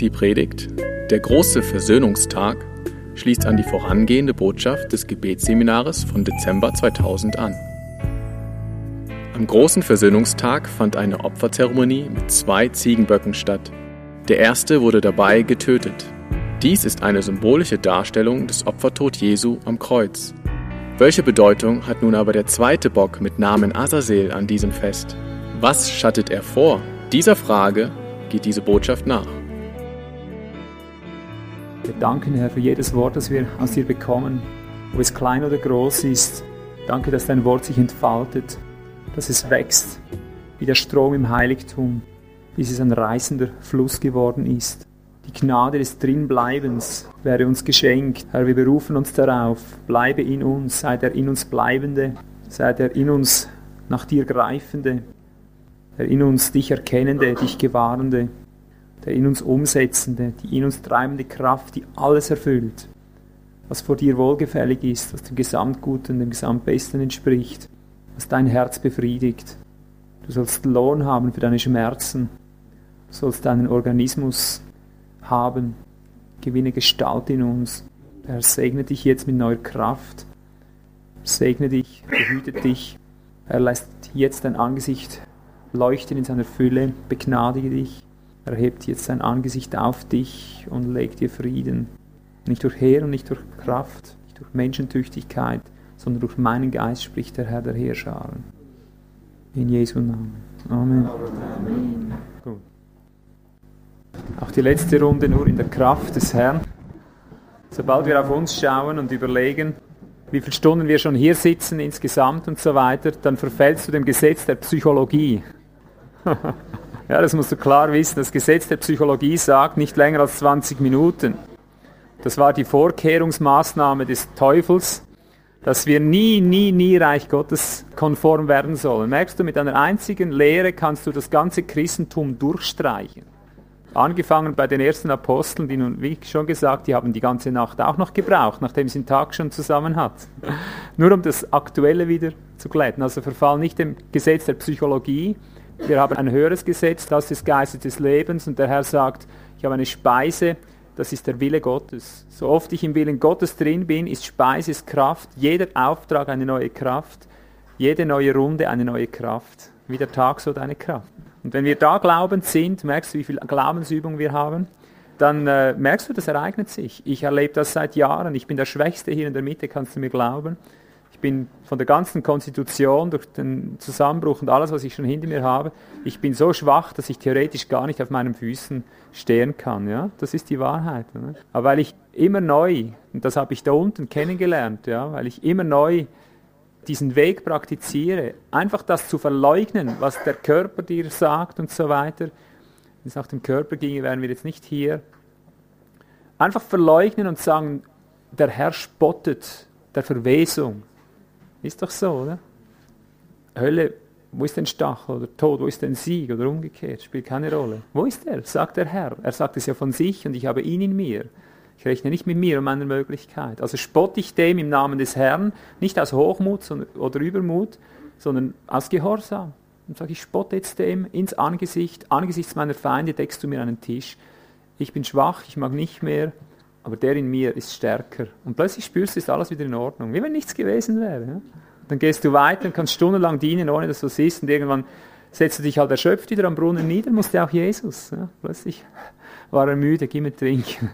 Die Predigt Der große Versöhnungstag schließt an die vorangehende Botschaft des Gebetsseminares von Dezember 2000 an. Am großen Versöhnungstag fand eine Opferzeremonie mit zwei Ziegenböcken statt. Der erste wurde dabei getötet. Dies ist eine symbolische Darstellung des Opfertod Jesu am Kreuz. Welche Bedeutung hat nun aber der zweite Bock mit Namen Azazel an diesem Fest? Was schattet er vor? Dieser Frage geht diese Botschaft nach. Wir danken, Herr, für jedes Wort, das wir aus dir bekommen, ob es klein oder groß ist. Danke, dass dein Wort sich entfaltet, dass es wächst, wie der Strom im Heiligtum, bis es ein reißender Fluss geworden ist. Die Gnade des Drinbleibens wäre uns geschenkt. Herr, wir berufen uns darauf. Bleibe in uns, sei der in uns Bleibende, sei der in uns nach dir Greifende, der in uns dich Erkennende, dich Gewahrende der in uns umsetzende, die in uns treibende Kraft, die alles erfüllt, was vor dir wohlgefällig ist, was dem Gesamtguten, dem Gesamtbesten entspricht, was dein Herz befriedigt. Du sollst Lohn haben für deine Schmerzen, du sollst deinen Organismus haben, gewinne Gestalt in uns. Er segne dich jetzt mit neuer Kraft, segne dich, behüte dich, er lässt jetzt dein Angesicht leuchten in seiner Fülle, begnadige dich, er hebt jetzt sein Angesicht auf dich und legt dir Frieden. Nicht durch Heer und nicht durch Kraft, nicht durch Menschentüchtigkeit, sondern durch meinen Geist spricht der Herr der Heerscharen. In Jesu Namen. Amen. Amen. Gut. Auch die letzte Runde nur in der Kraft des Herrn. Sobald wir auf uns schauen und überlegen, wie viele Stunden wir schon hier sitzen insgesamt und so weiter, dann verfällst du dem Gesetz der Psychologie. Ja, das musst du klar wissen. Das Gesetz der Psychologie sagt nicht länger als 20 Minuten. Das war die Vorkehrungsmaßnahme des Teufels, dass wir nie, nie, nie Reich Gottes konform werden sollen. Merkst du, mit einer einzigen Lehre kannst du das ganze Christentum durchstreichen. Angefangen bei den ersten Aposteln, die nun, wie schon gesagt, die haben die ganze Nacht auch noch gebraucht, nachdem sie den Tag schon zusammen hat. Nur um das Aktuelle wieder zu glätten. Also verfall nicht dem Gesetz der Psychologie, wir haben ein höheres Gesetz, das des Geistes des Lebens. Und der Herr sagt, ich habe eine Speise, das ist der Wille Gottes. So oft ich im Willen Gottes drin bin, ist Speise ist Kraft. Jeder Auftrag eine neue Kraft. Jede neue Runde eine neue Kraft. Wie der Tag, so deine Kraft. Und wenn wir da glaubend sind, merkst du, wie viel Glaubensübung wir haben, dann äh, merkst du, das ereignet sich. Ich erlebe das seit Jahren. Ich bin der Schwächste hier in der Mitte, kannst du mir glauben. Bin von der ganzen Konstitution durch den Zusammenbruch und alles, was ich schon hinter mir habe, ich bin so schwach, dass ich theoretisch gar nicht auf meinen Füßen stehen kann. Ja? Das ist die Wahrheit. Ne? Aber weil ich immer neu, und das habe ich da unten kennengelernt, ja, weil ich immer neu diesen Weg praktiziere, einfach das zu verleugnen, was der Körper dir sagt und so weiter. Wenn es nach dem Körper ginge, wären wir jetzt nicht hier. Einfach verleugnen und sagen, der Herr spottet der Verwesung, ist doch so, oder? Hölle, wo ist denn Stachel oder Tod, wo ist denn Sieg oder umgekehrt? Spielt keine Rolle. Wo ist er? Sagt der Herr. Er sagt es ja von sich und ich habe ihn in mir. Ich rechne nicht mit mir und meiner Möglichkeit. Also spotte ich dem im Namen des Herrn, nicht aus Hochmut oder Übermut, sondern aus Gehorsam. Und sage ich, spotte jetzt dem ins Angesicht, angesichts meiner Feinde deckst du mir einen Tisch. Ich bin schwach, ich mag nicht mehr, aber der in mir ist stärker. Und plötzlich spürst du, ist alles wieder in Ordnung, wie wenn nichts gewesen wäre. Dann gehst du weiter und kannst stundenlang dienen, ohne dass du siehst, und irgendwann setzt du dich halt erschöpft wieder am Brunnen nieder, musste auch Jesus. Plötzlich war er müde, gib mir trinken.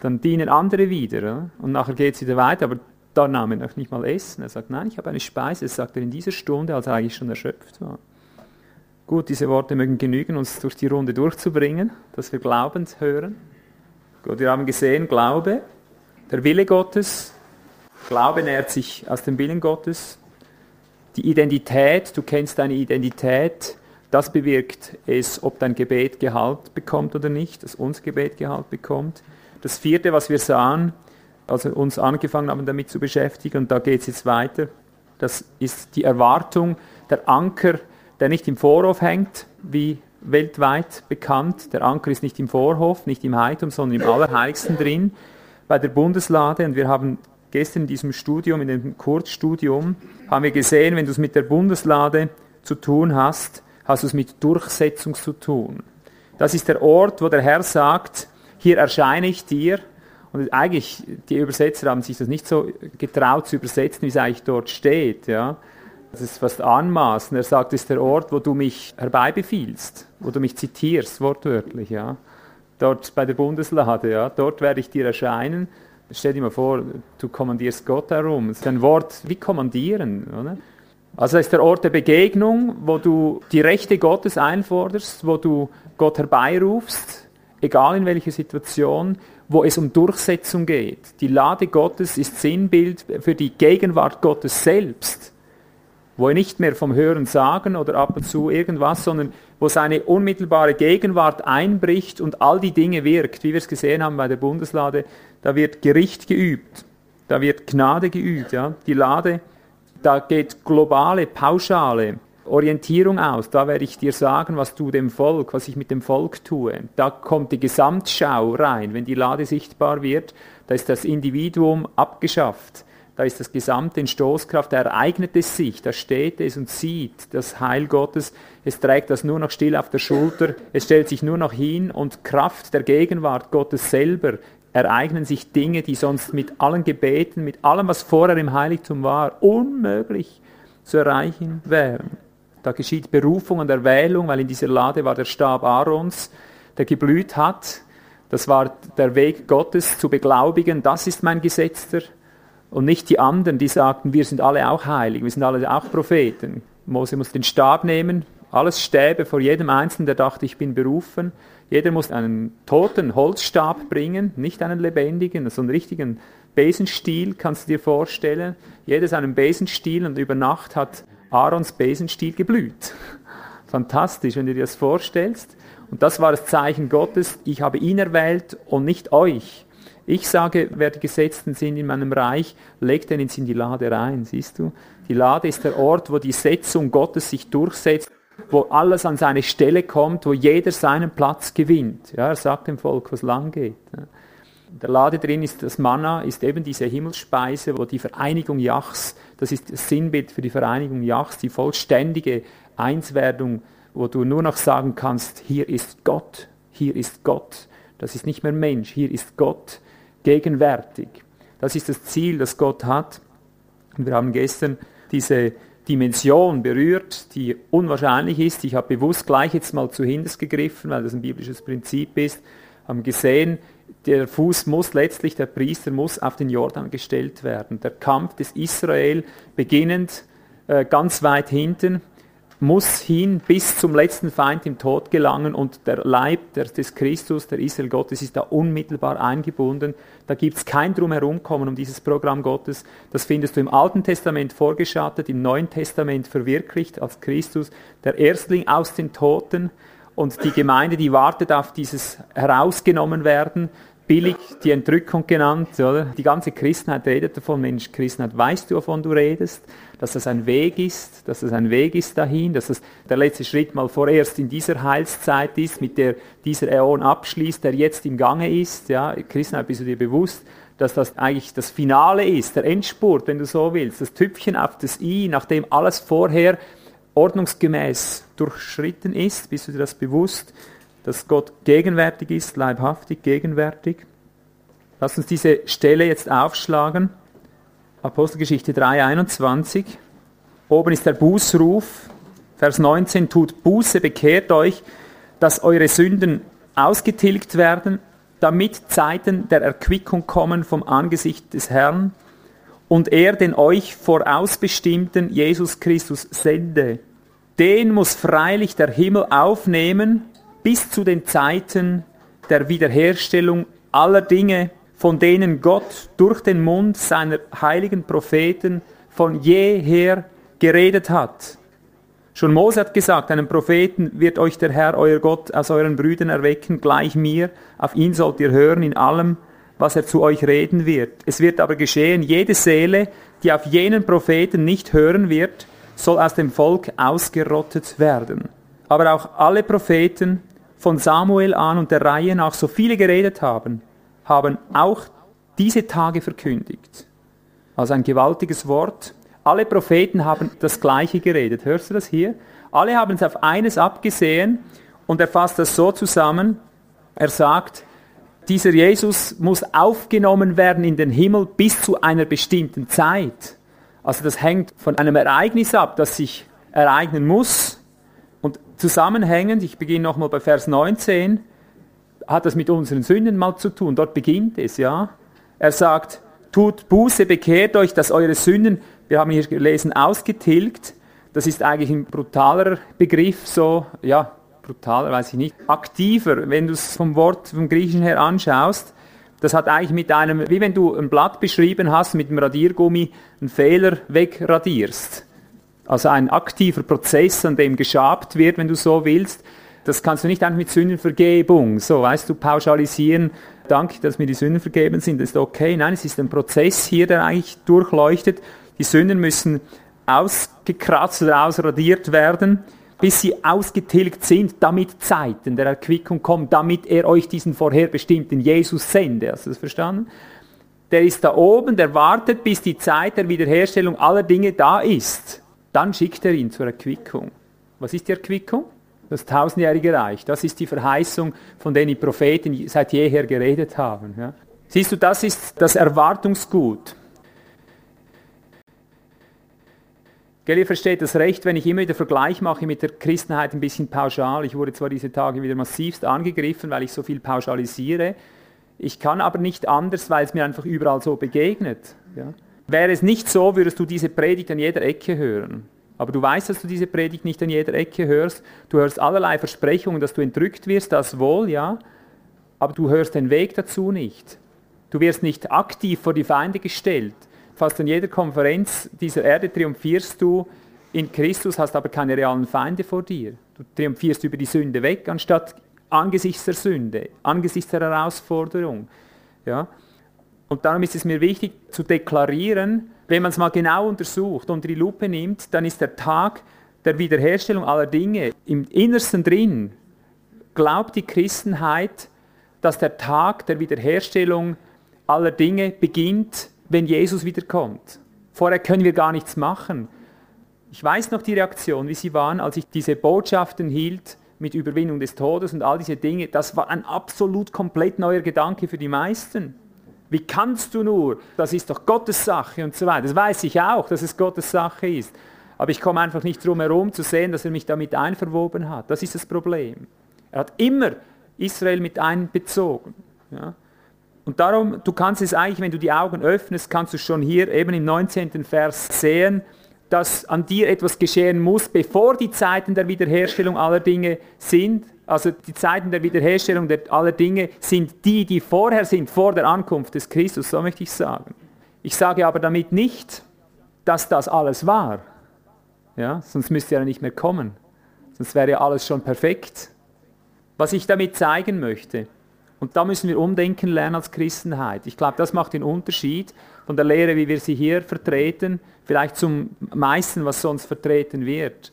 Dann dienen andere wieder, und nachher geht es wieder weiter, aber da nahm er noch nicht mal Essen. Er sagt, nein, ich habe eine Speise, das sagt er in dieser Stunde, als er eigentlich schon erschöpft war. Gut, diese Worte mögen genügen, uns durch die Runde durchzubringen, dass wir glaubend hören. Gut, wir haben gesehen, Glaube, der Wille Gottes, Glaube nährt sich aus dem Willen Gottes. Die Identität, du kennst deine Identität, das bewirkt es, ob dein Gebet Gehalt bekommt oder nicht, dass unser Gebet Gehalt bekommt. Das vierte, was wir sahen, als wir uns angefangen haben, damit zu beschäftigen, und da geht es jetzt weiter, das ist die Erwartung, der Anker, der nicht im Vorhof hängt, wie weltweit bekannt. Der Anker ist nicht im Vorhof, nicht im Heiligtum, sondern im Allerheiligsten drin, bei der Bundeslade. Und wir haben gestern in diesem Studium, in dem Kurzstudium, haben wir gesehen, wenn du es mit der Bundeslade zu tun hast, hast du es mit Durchsetzung zu tun. Das ist der Ort, wo der Herr sagt, hier erscheine ich dir. Und eigentlich, die Übersetzer haben sich das nicht so getraut zu übersetzen, wie es eigentlich dort steht. Ja. Das ist fast anmaßend. Er sagt, es ist der Ort, wo du mich herbeibefiehlst, wo du mich zitierst, wortwörtlich. Ja. Dort bei der Bundeslade, ja. dort werde ich dir erscheinen. Stell dir mal vor, du kommandierst Gott herum. Das ist ein Wort wie kommandieren. Oder? Also ist der Ort der Begegnung, wo du die Rechte Gottes einforderst, wo du Gott herbeirufst, egal in welcher Situation, wo es um Durchsetzung geht. Die Lade Gottes ist Sinnbild für die Gegenwart Gottes selbst, wo er nicht mehr vom Hören sagen oder ab und zu irgendwas, sondern wo seine unmittelbare Gegenwart einbricht und all die Dinge wirkt, wie wir es gesehen haben bei der Bundeslade, da wird Gericht geübt, da wird Gnade geübt. Ja? Die Lade da geht globale, pauschale Orientierung aus. Da werde ich dir sagen, was du dem Volk, was ich mit dem Volk tue. Da kommt die Gesamtschau rein. Wenn die Lade sichtbar wird, da ist das Individuum abgeschafft. Da ist das Gesamte in Stoßkraft, da ereignet es sich, da steht es und sieht das Heil Gottes. Es trägt das nur noch still auf der Schulter, es stellt sich nur noch hin und Kraft der Gegenwart Gottes selber ereignen sich Dinge, die sonst mit allen Gebeten, mit allem, was vorher im Heiligtum war, unmöglich zu erreichen wären. Da geschieht Berufung und Erwählung, weil in dieser Lade war der Stab Aarons, der geblüht hat. Das war der Weg Gottes zu beglaubigen, das ist mein Gesetzter. Und nicht die anderen, die sagten, wir sind alle auch heilig, wir sind alle auch Propheten. Mose muss den Stab nehmen, alles Stäbe vor jedem Einzelnen, der dachte, ich bin berufen. Jeder muss einen toten Holzstab bringen, nicht einen lebendigen, so einen richtigen Besenstiel, kannst du dir vorstellen. Jeder seinen Besenstiel und über Nacht hat Aarons Besenstiel geblüht. Fantastisch, wenn du dir das vorstellst. Und das war das Zeichen Gottes, ich habe ihn erwählt und nicht euch. Ich sage, wer die Gesetzten sind in meinem Reich, legt den in die Lade rein, siehst du? Die Lade ist der Ort, wo die Setzung Gottes sich durchsetzt wo alles an seine Stelle kommt, wo jeder seinen Platz gewinnt. Ja, er sagt dem Volk, was lang geht. Der Lade drin ist das Manna, ist eben diese Himmelsspeise, wo die Vereinigung Jachs, das ist das Sinnbild für die Vereinigung Jachs, die vollständige Einswerdung, wo du nur noch sagen kannst, hier ist Gott, hier ist Gott. Das ist nicht mehr Mensch, hier ist Gott gegenwärtig. Das ist das Ziel, das Gott hat. Und wir haben gestern diese Dimension berührt, die unwahrscheinlich ist. Ich habe bewusst gleich jetzt mal zu Hindes gegriffen, weil das ein biblisches Prinzip ist. Haben gesehen, der Fuß muss letztlich, der Priester muss auf den Jordan gestellt werden. Der Kampf des Israel beginnend äh, ganz weit hinten muss hin bis zum letzten Feind im Tod gelangen und der Leib des Christus, der Israel Gottes, ist da unmittelbar eingebunden. Da gibt es kein Drumherumkommen um dieses Programm Gottes. Das findest du im Alten Testament vorgeschattet, im Neuen Testament verwirklicht als Christus, der Erstling aus den Toten. Und die Gemeinde, die wartet auf dieses herausgenommen werden, billig die Entrückung genannt. Oder? Die ganze Christenheit redet davon, Mensch, Christenheit, weißt du, wovon du redest? Dass das ein Weg ist, dass das ein Weg ist dahin, dass das der letzte Schritt mal vorerst in dieser Heilszeit ist, mit der dieser Äon abschließt, der jetzt im Gange ist. Ja? Christenheit, bist du dir bewusst, dass das eigentlich das Finale ist, der Endspurt, wenn du so willst, das Tüpfchen auf das I, nachdem alles vorher ordnungsgemäß durchschritten ist, bist du dir das bewusst? Dass Gott gegenwärtig ist, leibhaftig gegenwärtig. Lass uns diese Stelle jetzt aufschlagen. Apostelgeschichte 3.21. Oben ist der Bußruf. Vers 19. Tut Buße, bekehrt euch, dass eure Sünden ausgetilgt werden, damit Zeiten der Erquickung kommen vom Angesicht des Herrn und er den euch vorausbestimmten Jesus Christus sende. Den muss freilich der Himmel aufnehmen bis zu den Zeiten der Wiederherstellung aller Dinge, von denen Gott durch den Mund seiner heiligen Propheten von jeher geredet hat. Schon Mose hat gesagt, einen Propheten wird euch der Herr, euer Gott, aus euren Brüdern erwecken, gleich mir. Auf ihn sollt ihr hören in allem, was er zu euch reden wird. Es wird aber geschehen, jede Seele, die auf jenen Propheten nicht hören wird, soll aus dem Volk ausgerottet werden. Aber auch alle Propheten, von Samuel an und der Reihe nach so viele geredet haben, haben auch diese Tage verkündigt. Also ein gewaltiges Wort. Alle Propheten haben das Gleiche geredet. Hörst du das hier? Alle haben es auf eines abgesehen Und er fasst das so zusammen, er sagt, dieser Jesus muss aufgenommen werden in den Himmel bis zu einer bestimmten Zeit. Also das hängt von einem Ereignis ab, das sich ereignen muss. Zusammenhängend, ich beginne nochmal bei Vers 19, hat das mit unseren Sünden mal zu tun. Dort beginnt es, ja. Er sagt, tut Buße, bekehrt euch, dass eure Sünden, wir haben hier gelesen, ausgetilgt. Das ist eigentlich ein brutaler Begriff, so, ja, brutaler, weiß ich nicht, aktiver, wenn du es vom Wort, vom Griechischen her anschaust. Das hat eigentlich mit einem, wie wenn du ein Blatt beschrieben hast, mit dem Radiergummi einen Fehler wegradierst. Also ein aktiver Prozess, an dem geschabt wird, wenn du so willst. Das kannst du nicht einfach mit Sündenvergebung, so weißt du, pauschalisieren, danke, dass mir die Sünden vergeben sind, das ist okay. Nein, es ist ein Prozess hier, der eigentlich durchleuchtet. Die Sünden müssen ausgekratzt oder ausradiert werden bis sie ausgetilgt sind, damit Zeiten der Erquickung kommen, damit er euch diesen vorherbestimmten Jesus sende. Hast du das verstanden? Der ist da oben, der wartet, bis die Zeit der Wiederherstellung aller Dinge da ist. Dann schickt er ihn zur Erquickung. Was ist die Erquickung? Das tausendjährige Reich. Das ist die Verheißung, von der die Propheten seit jeher geredet haben. Ja? Siehst du, das ist das Erwartungsgut. Gell, ihr versteht das recht, wenn ich immer wieder Vergleich mache mit der Christenheit ein bisschen pauschal. Ich wurde zwar diese Tage wieder massivst angegriffen, weil ich so viel pauschalisiere. Ich kann aber nicht anders, weil es mir einfach überall so begegnet. Ja. Wäre es nicht so, würdest du diese Predigt an jeder Ecke hören. Aber du weißt, dass du diese Predigt nicht an jeder Ecke hörst. Du hörst allerlei Versprechungen, dass du entrückt wirst, das wohl, ja. Aber du hörst den Weg dazu nicht. Du wirst nicht aktiv vor die Feinde gestellt fast an jeder Konferenz dieser Erde triumphierst du in Christus, hast aber keine realen Feinde vor dir. Du triumphierst über die Sünde weg, anstatt angesichts der Sünde, angesichts der Herausforderung. Ja? Und darum ist es mir wichtig zu deklarieren, wenn man es mal genau untersucht, unter die Lupe nimmt, dann ist der Tag der Wiederherstellung aller Dinge im Innersten drin. Glaubt die Christenheit, dass der Tag der Wiederherstellung aller Dinge beginnt wenn Jesus wiederkommt. Vorher können wir gar nichts machen. Ich weiß noch die Reaktion, wie sie waren, als ich diese Botschaften hielt mit Überwindung des Todes und all diese Dinge. Das war ein absolut komplett neuer Gedanke für die meisten. Wie kannst du nur? Das ist doch Gottes Sache und so weiter. Das weiß ich auch, dass es Gottes Sache ist. Aber ich komme einfach nicht drum herum zu sehen, dass er mich damit einverwoben hat. Das ist das Problem. Er hat immer Israel mit einbezogen. Ja. Und darum, du kannst es eigentlich, wenn du die Augen öffnest, kannst du schon hier eben im 19. Vers sehen, dass an dir etwas geschehen muss, bevor die Zeiten der Wiederherstellung aller Dinge sind. Also die Zeiten der Wiederherstellung der aller Dinge sind die, die vorher sind, vor der Ankunft des Christus, so möchte ich sagen. Ich sage aber damit nicht, dass das alles war. Ja, sonst müsste er nicht mehr kommen. Sonst wäre ja alles schon perfekt. Was ich damit zeigen möchte, und da müssen wir umdenken lernen als Christenheit. Ich glaube, das macht den Unterschied von der Lehre, wie wir sie hier vertreten, vielleicht zum meisten, was sonst vertreten wird.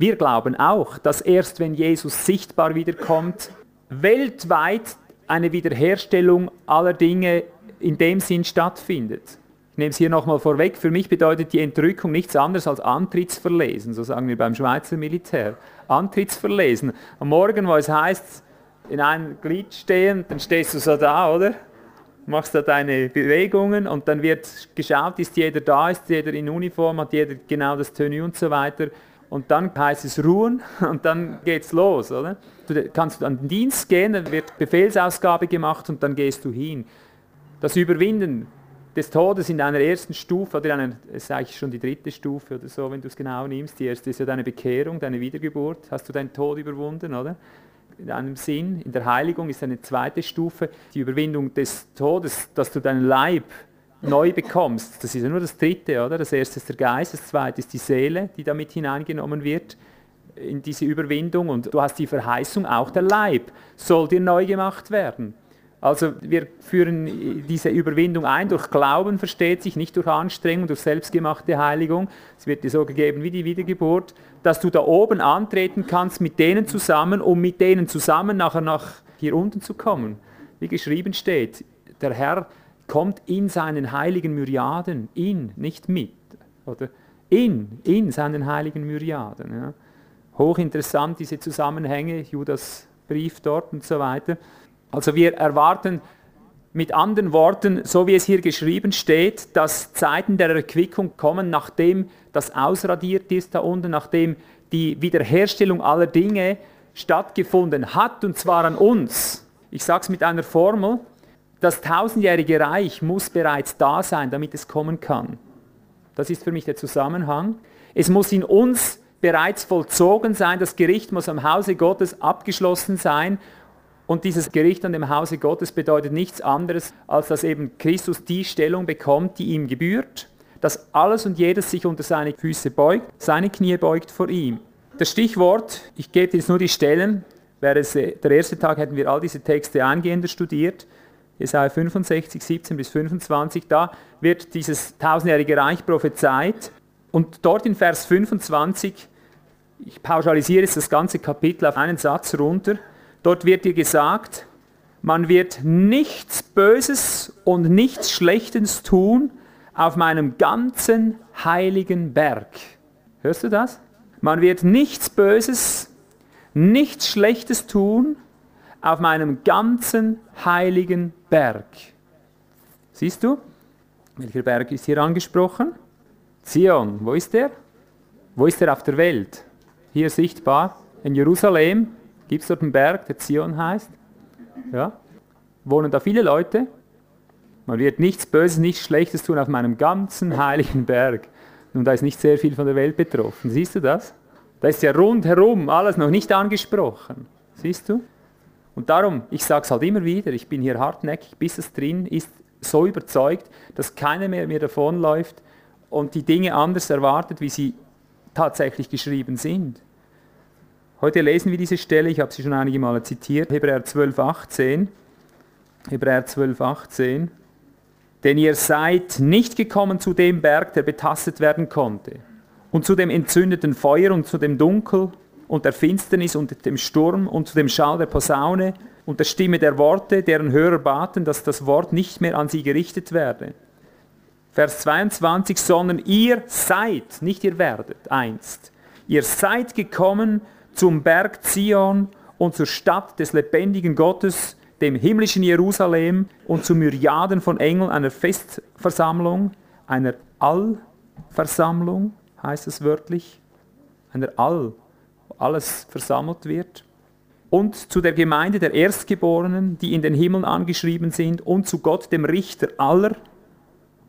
Wir glauben auch, dass erst wenn Jesus sichtbar wiederkommt, weltweit eine Wiederherstellung aller Dinge in dem Sinn stattfindet. Ich nehme es hier nochmal vorweg. Für mich bedeutet die Entrückung nichts anderes als Antrittsverlesen, so sagen wir beim Schweizer Militär. Antrittsverlesen. Am Morgen, wo es heißt, in einem Glied stehen, dann stehst du so da, oder? Machst da deine Bewegungen und dann wird geschaut, ist jeder da, ist jeder in Uniform, hat jeder genau das Tenue und so weiter. Und dann heißt es ruhen und dann geht's los, oder? Du kannst an den Dienst gehen, dann wird Befehlsausgabe gemacht und dann gehst du hin. Das Überwinden des Todes in einer ersten Stufe, oder einer, es ist eigentlich schon die dritte Stufe oder so, wenn du es genau nimmst. Die erste ist ja deine Bekehrung, deine Wiedergeburt. Hast du deinen Tod überwunden, oder? in einem Sinn. In der Heiligung ist eine zweite Stufe die Überwindung des Todes, dass du deinen Leib neu bekommst. Das ist ja nur das dritte, oder? Das erste ist der Geist, das zweite ist die Seele, die damit hineingenommen wird in diese Überwindung. Und du hast die Verheißung, auch der Leib soll dir neu gemacht werden. Also wir führen diese Überwindung ein durch Glauben, versteht sich, nicht durch Anstrengung, durch selbstgemachte Heiligung. Es wird dir so gegeben wie die Wiedergeburt, dass du da oben antreten kannst mit denen zusammen, um mit denen zusammen nachher nach hier unten zu kommen. Wie geschrieben steht, der Herr kommt in seinen heiligen Myriaden, in, nicht mit, oder in, in seinen heiligen Myriaden. Ja. Hochinteressant, diese Zusammenhänge, Judas Brief dort und so weiter. Also wir erwarten mit anderen Worten, so wie es hier geschrieben steht, dass Zeiten der Erquickung kommen, nachdem das ausradiert ist da unten, nachdem die Wiederherstellung aller Dinge stattgefunden hat, und zwar an uns. Ich sage es mit einer Formel, das tausendjährige Reich muss bereits da sein, damit es kommen kann. Das ist für mich der Zusammenhang. Es muss in uns bereits vollzogen sein, das Gericht muss am Hause Gottes abgeschlossen sein und dieses Gericht an dem Hause Gottes bedeutet nichts anderes, als dass eben Christus die Stellung bekommt, die ihm gebührt, dass alles und jedes sich unter seine Füße beugt, seine Knie beugt vor ihm. Das Stichwort, ich gebe jetzt nur die Stellen, wäre es äh, der erste Tag, hätten wir all diese Texte eingehender studiert. Jesaja 65, 17 bis 25, da wird dieses tausendjährige Reich prophezeit. Und dort in Vers 25, ich pauschalisiere jetzt das ganze Kapitel auf einen Satz runter, dort wird dir gesagt, man wird nichts Böses und nichts Schlechtes tun auf meinem ganzen heiligen Berg. Hörst du das? Man wird nichts Böses, nichts Schlechtes tun auf meinem ganzen heiligen Berg. Siehst du? Welcher Berg ist hier angesprochen? Zion. Wo ist der? Wo ist er auf der Welt? Hier sichtbar. In Jerusalem gibt es dort einen Berg, der Zion heißt. Ja. Wohnen da viele Leute? Man wird nichts Böses, nichts Schlechtes tun auf meinem ganzen heiligen Berg. Und da ist nicht sehr viel von der Welt betroffen. Siehst du das? Da ist ja rundherum alles noch nicht angesprochen. Siehst du? Und darum, ich sage es halt immer wieder, ich bin hier hartnäckig, bis es drin ist, so überzeugt, dass keiner mehr mir davonläuft und die Dinge anders erwartet, wie sie tatsächlich geschrieben sind. Heute lesen wir diese Stelle, ich habe sie schon einige Male zitiert, Hebräer 12, 18. Hebräer 12, 18. Denn ihr seid nicht gekommen zu dem Berg, der betastet werden konnte, und zu dem entzündeten Feuer und zu dem Dunkel und der Finsternis und dem Sturm und zu dem Schall der Posaune und der Stimme der Worte, deren Hörer baten, dass das Wort nicht mehr an sie gerichtet werde. Vers 22, sondern ihr seid, nicht ihr werdet, einst. Ihr seid gekommen zum Berg Zion und zur Stadt des lebendigen Gottes, dem himmlischen Jerusalem und zu Myriaden von Engeln einer Festversammlung, einer Allversammlung, heißt es wörtlich, einer All alles versammelt wird. Und zu der Gemeinde der Erstgeborenen, die in den Himmeln angeschrieben sind, und zu Gott, dem Richter aller,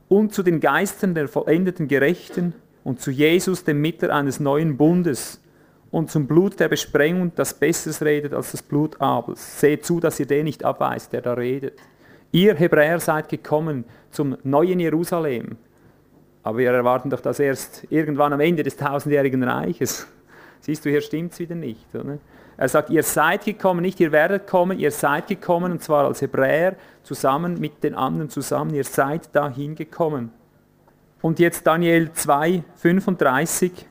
und zu den Geistern der vollendeten Gerechten, und zu Jesus, dem Mitter eines neuen Bundes, und zum Blut der Besprengung, das Besseres redet als das Blut Abels. Seht zu, dass ihr den nicht abweist, der da redet. Ihr Hebräer seid gekommen zum neuen Jerusalem. Aber wir erwarten doch das erst irgendwann am Ende des tausendjährigen Reiches. Siehst du, hier stimmt es wieder nicht. Oder? Er sagt, ihr seid gekommen, nicht ihr werdet kommen, ihr seid gekommen, und zwar als Hebräer, zusammen mit den anderen zusammen, ihr seid dahin gekommen. Und jetzt Daniel 2, 35,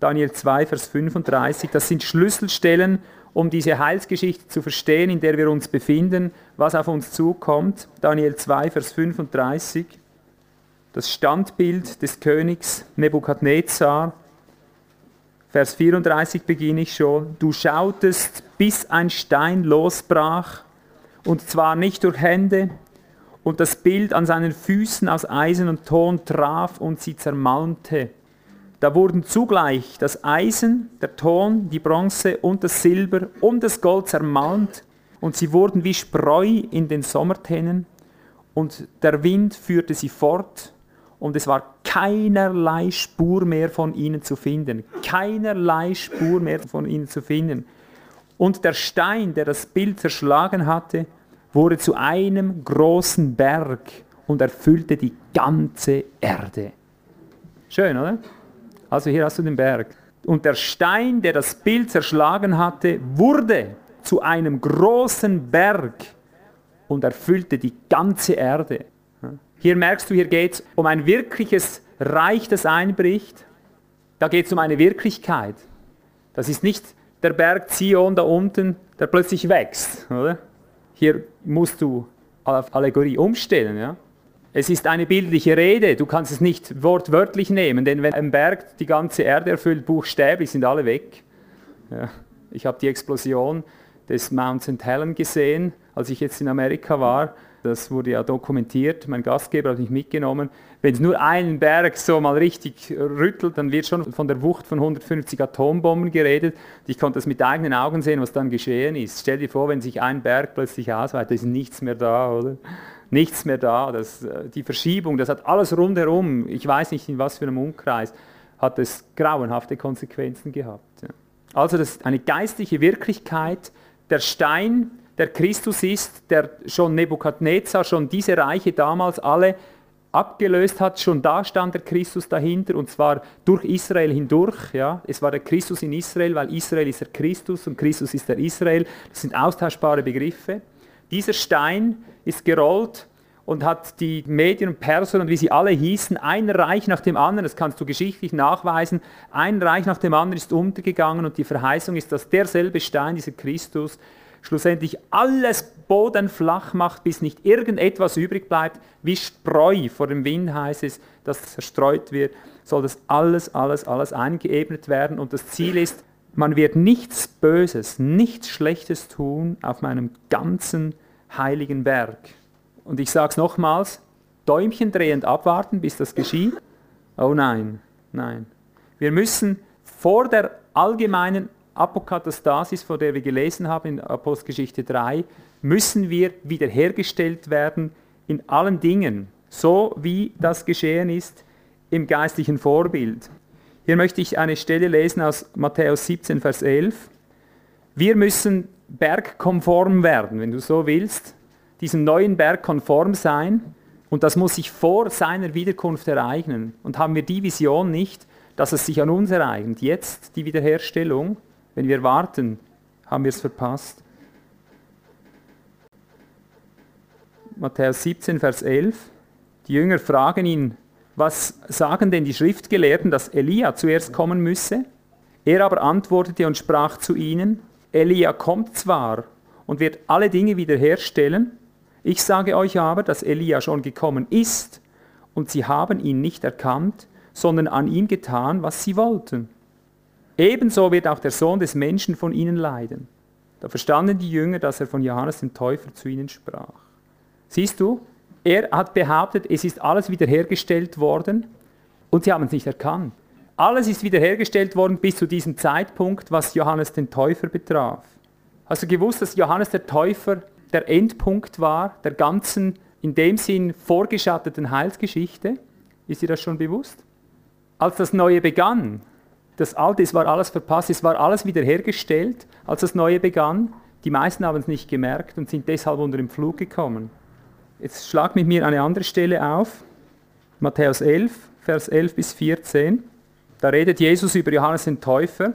Daniel 2, Vers 35, das sind Schlüsselstellen, um diese Heilsgeschichte zu verstehen, in der wir uns befinden, was auf uns zukommt. Daniel 2, Vers 35, das Standbild des Königs Nebukadnezar, Vers 34 beginne ich schon. Du schautest, bis ein Stein losbrach, und zwar nicht durch Hände, und das Bild an seinen Füßen aus Eisen und Ton traf und sie zermalmte. Da wurden zugleich das Eisen, der Ton, die Bronze und das Silber und das Gold zermalmt, und sie wurden wie Spreu in den Sommertennen, und der Wind führte sie fort, und es war keinerlei Spur mehr von ihnen zu finden. Keinerlei Spur mehr von ihnen zu finden. Und der Stein, der das Bild zerschlagen hatte, wurde zu einem großen Berg und erfüllte die ganze Erde. Schön, oder? Also hier hast du den Berg. Und der Stein, der das Bild zerschlagen hatte, wurde zu einem großen Berg und erfüllte die ganze Erde. Hier merkst du, hier geht es um ein wirkliches Reich, das einbricht. Da geht es um eine Wirklichkeit. Das ist nicht der Berg Zion da unten, der plötzlich wächst. Oder? Hier musst du auf Allegorie umstellen. Ja? Es ist eine bildliche Rede, du kannst es nicht wortwörtlich nehmen, denn wenn ein Berg die ganze Erde erfüllt, buchstäblich sind alle weg. Ja. Ich habe die Explosion des Mount St. Helen gesehen, als ich jetzt in Amerika war. Das wurde ja dokumentiert, mein Gastgeber hat mich mitgenommen. Wenn es nur einen Berg so mal richtig rüttelt, dann wird schon von der Wucht von 150 Atombomben geredet. Ich konnte das mit eigenen Augen sehen, was dann geschehen ist. Stell dir vor, wenn sich ein Berg plötzlich ausweitet, ist nichts mehr da, oder? Nichts mehr da. Das, äh, die Verschiebung, das hat alles rundherum, ich weiß nicht in was für einem Umkreis, hat es grauenhafte Konsequenzen gehabt. Also das ist eine geistliche Wirklichkeit. Der Stein, der Christus ist, der schon Nebukadnezar, schon diese Reiche damals alle abgelöst hat, schon da stand der Christus dahinter und zwar durch Israel hindurch. Ja. Es war der Christus in Israel, weil Israel ist der Christus und Christus ist der Israel. Das sind austauschbare Begriffe. Dieser Stein ist gerollt und hat die Medien und Perser und wie sie alle hießen, ein Reich nach dem anderen, das kannst du geschichtlich nachweisen, ein Reich nach dem anderen ist untergegangen und die Verheißung ist, dass derselbe Stein, dieser Christus, schlussendlich alles bodenflach macht, bis nicht irgendetwas übrig bleibt, wie Spreu vor dem Wind heißt es, dass zerstreut wird, soll das alles, alles, alles eingeebnet werden und das Ziel ist, man wird nichts Böses, nichts Schlechtes tun auf meinem ganzen heiligen Berg. Und ich sage es nochmals, Däumchen drehend abwarten, bis das geschieht. Oh nein, nein. Wir müssen vor der allgemeinen Apokatastasis, vor der wir gelesen haben in Apostelgeschichte 3, müssen wir wiederhergestellt werden in allen Dingen, so wie das geschehen ist im geistlichen Vorbild. Hier möchte ich eine Stelle lesen aus Matthäus 17, Vers 11. Wir müssen bergkonform werden, wenn du so willst diesem neuen Berg konform sein und das muss sich vor seiner Wiederkunft ereignen. Und haben wir die Vision nicht, dass es sich an uns ereignet, jetzt die Wiederherstellung, wenn wir warten, haben wir es verpasst. Matthäus 17, Vers 11. Die Jünger fragen ihn, was sagen denn die Schriftgelehrten, dass Elia zuerst kommen müsse? Er aber antwortete und sprach zu ihnen, Elia kommt zwar und wird alle Dinge wiederherstellen, ich sage euch aber, dass Elia schon gekommen ist und sie haben ihn nicht erkannt, sondern an ihm getan, was sie wollten. Ebenso wird auch der Sohn des Menschen von ihnen leiden. Da verstanden die Jünger, dass er von Johannes dem Täufer zu ihnen sprach. Siehst du, er hat behauptet, es ist alles wiederhergestellt worden und sie haben es nicht erkannt. Alles ist wiederhergestellt worden bis zu diesem Zeitpunkt, was Johannes den Täufer betraf. Hast du gewusst, dass Johannes der Täufer der Endpunkt war der ganzen, in dem Sinn vorgeschatteten Heilsgeschichte. Ist dir das schon bewusst? Als das Neue begann, das Alte, es war alles verpasst, es war alles wiederhergestellt, als das Neue begann. Die meisten haben es nicht gemerkt und sind deshalb unter den Flug gekommen. Jetzt schlag mit mir eine andere Stelle auf. Matthäus 11, Vers 11 bis 14. Da redet Jesus über Johannes den Täufer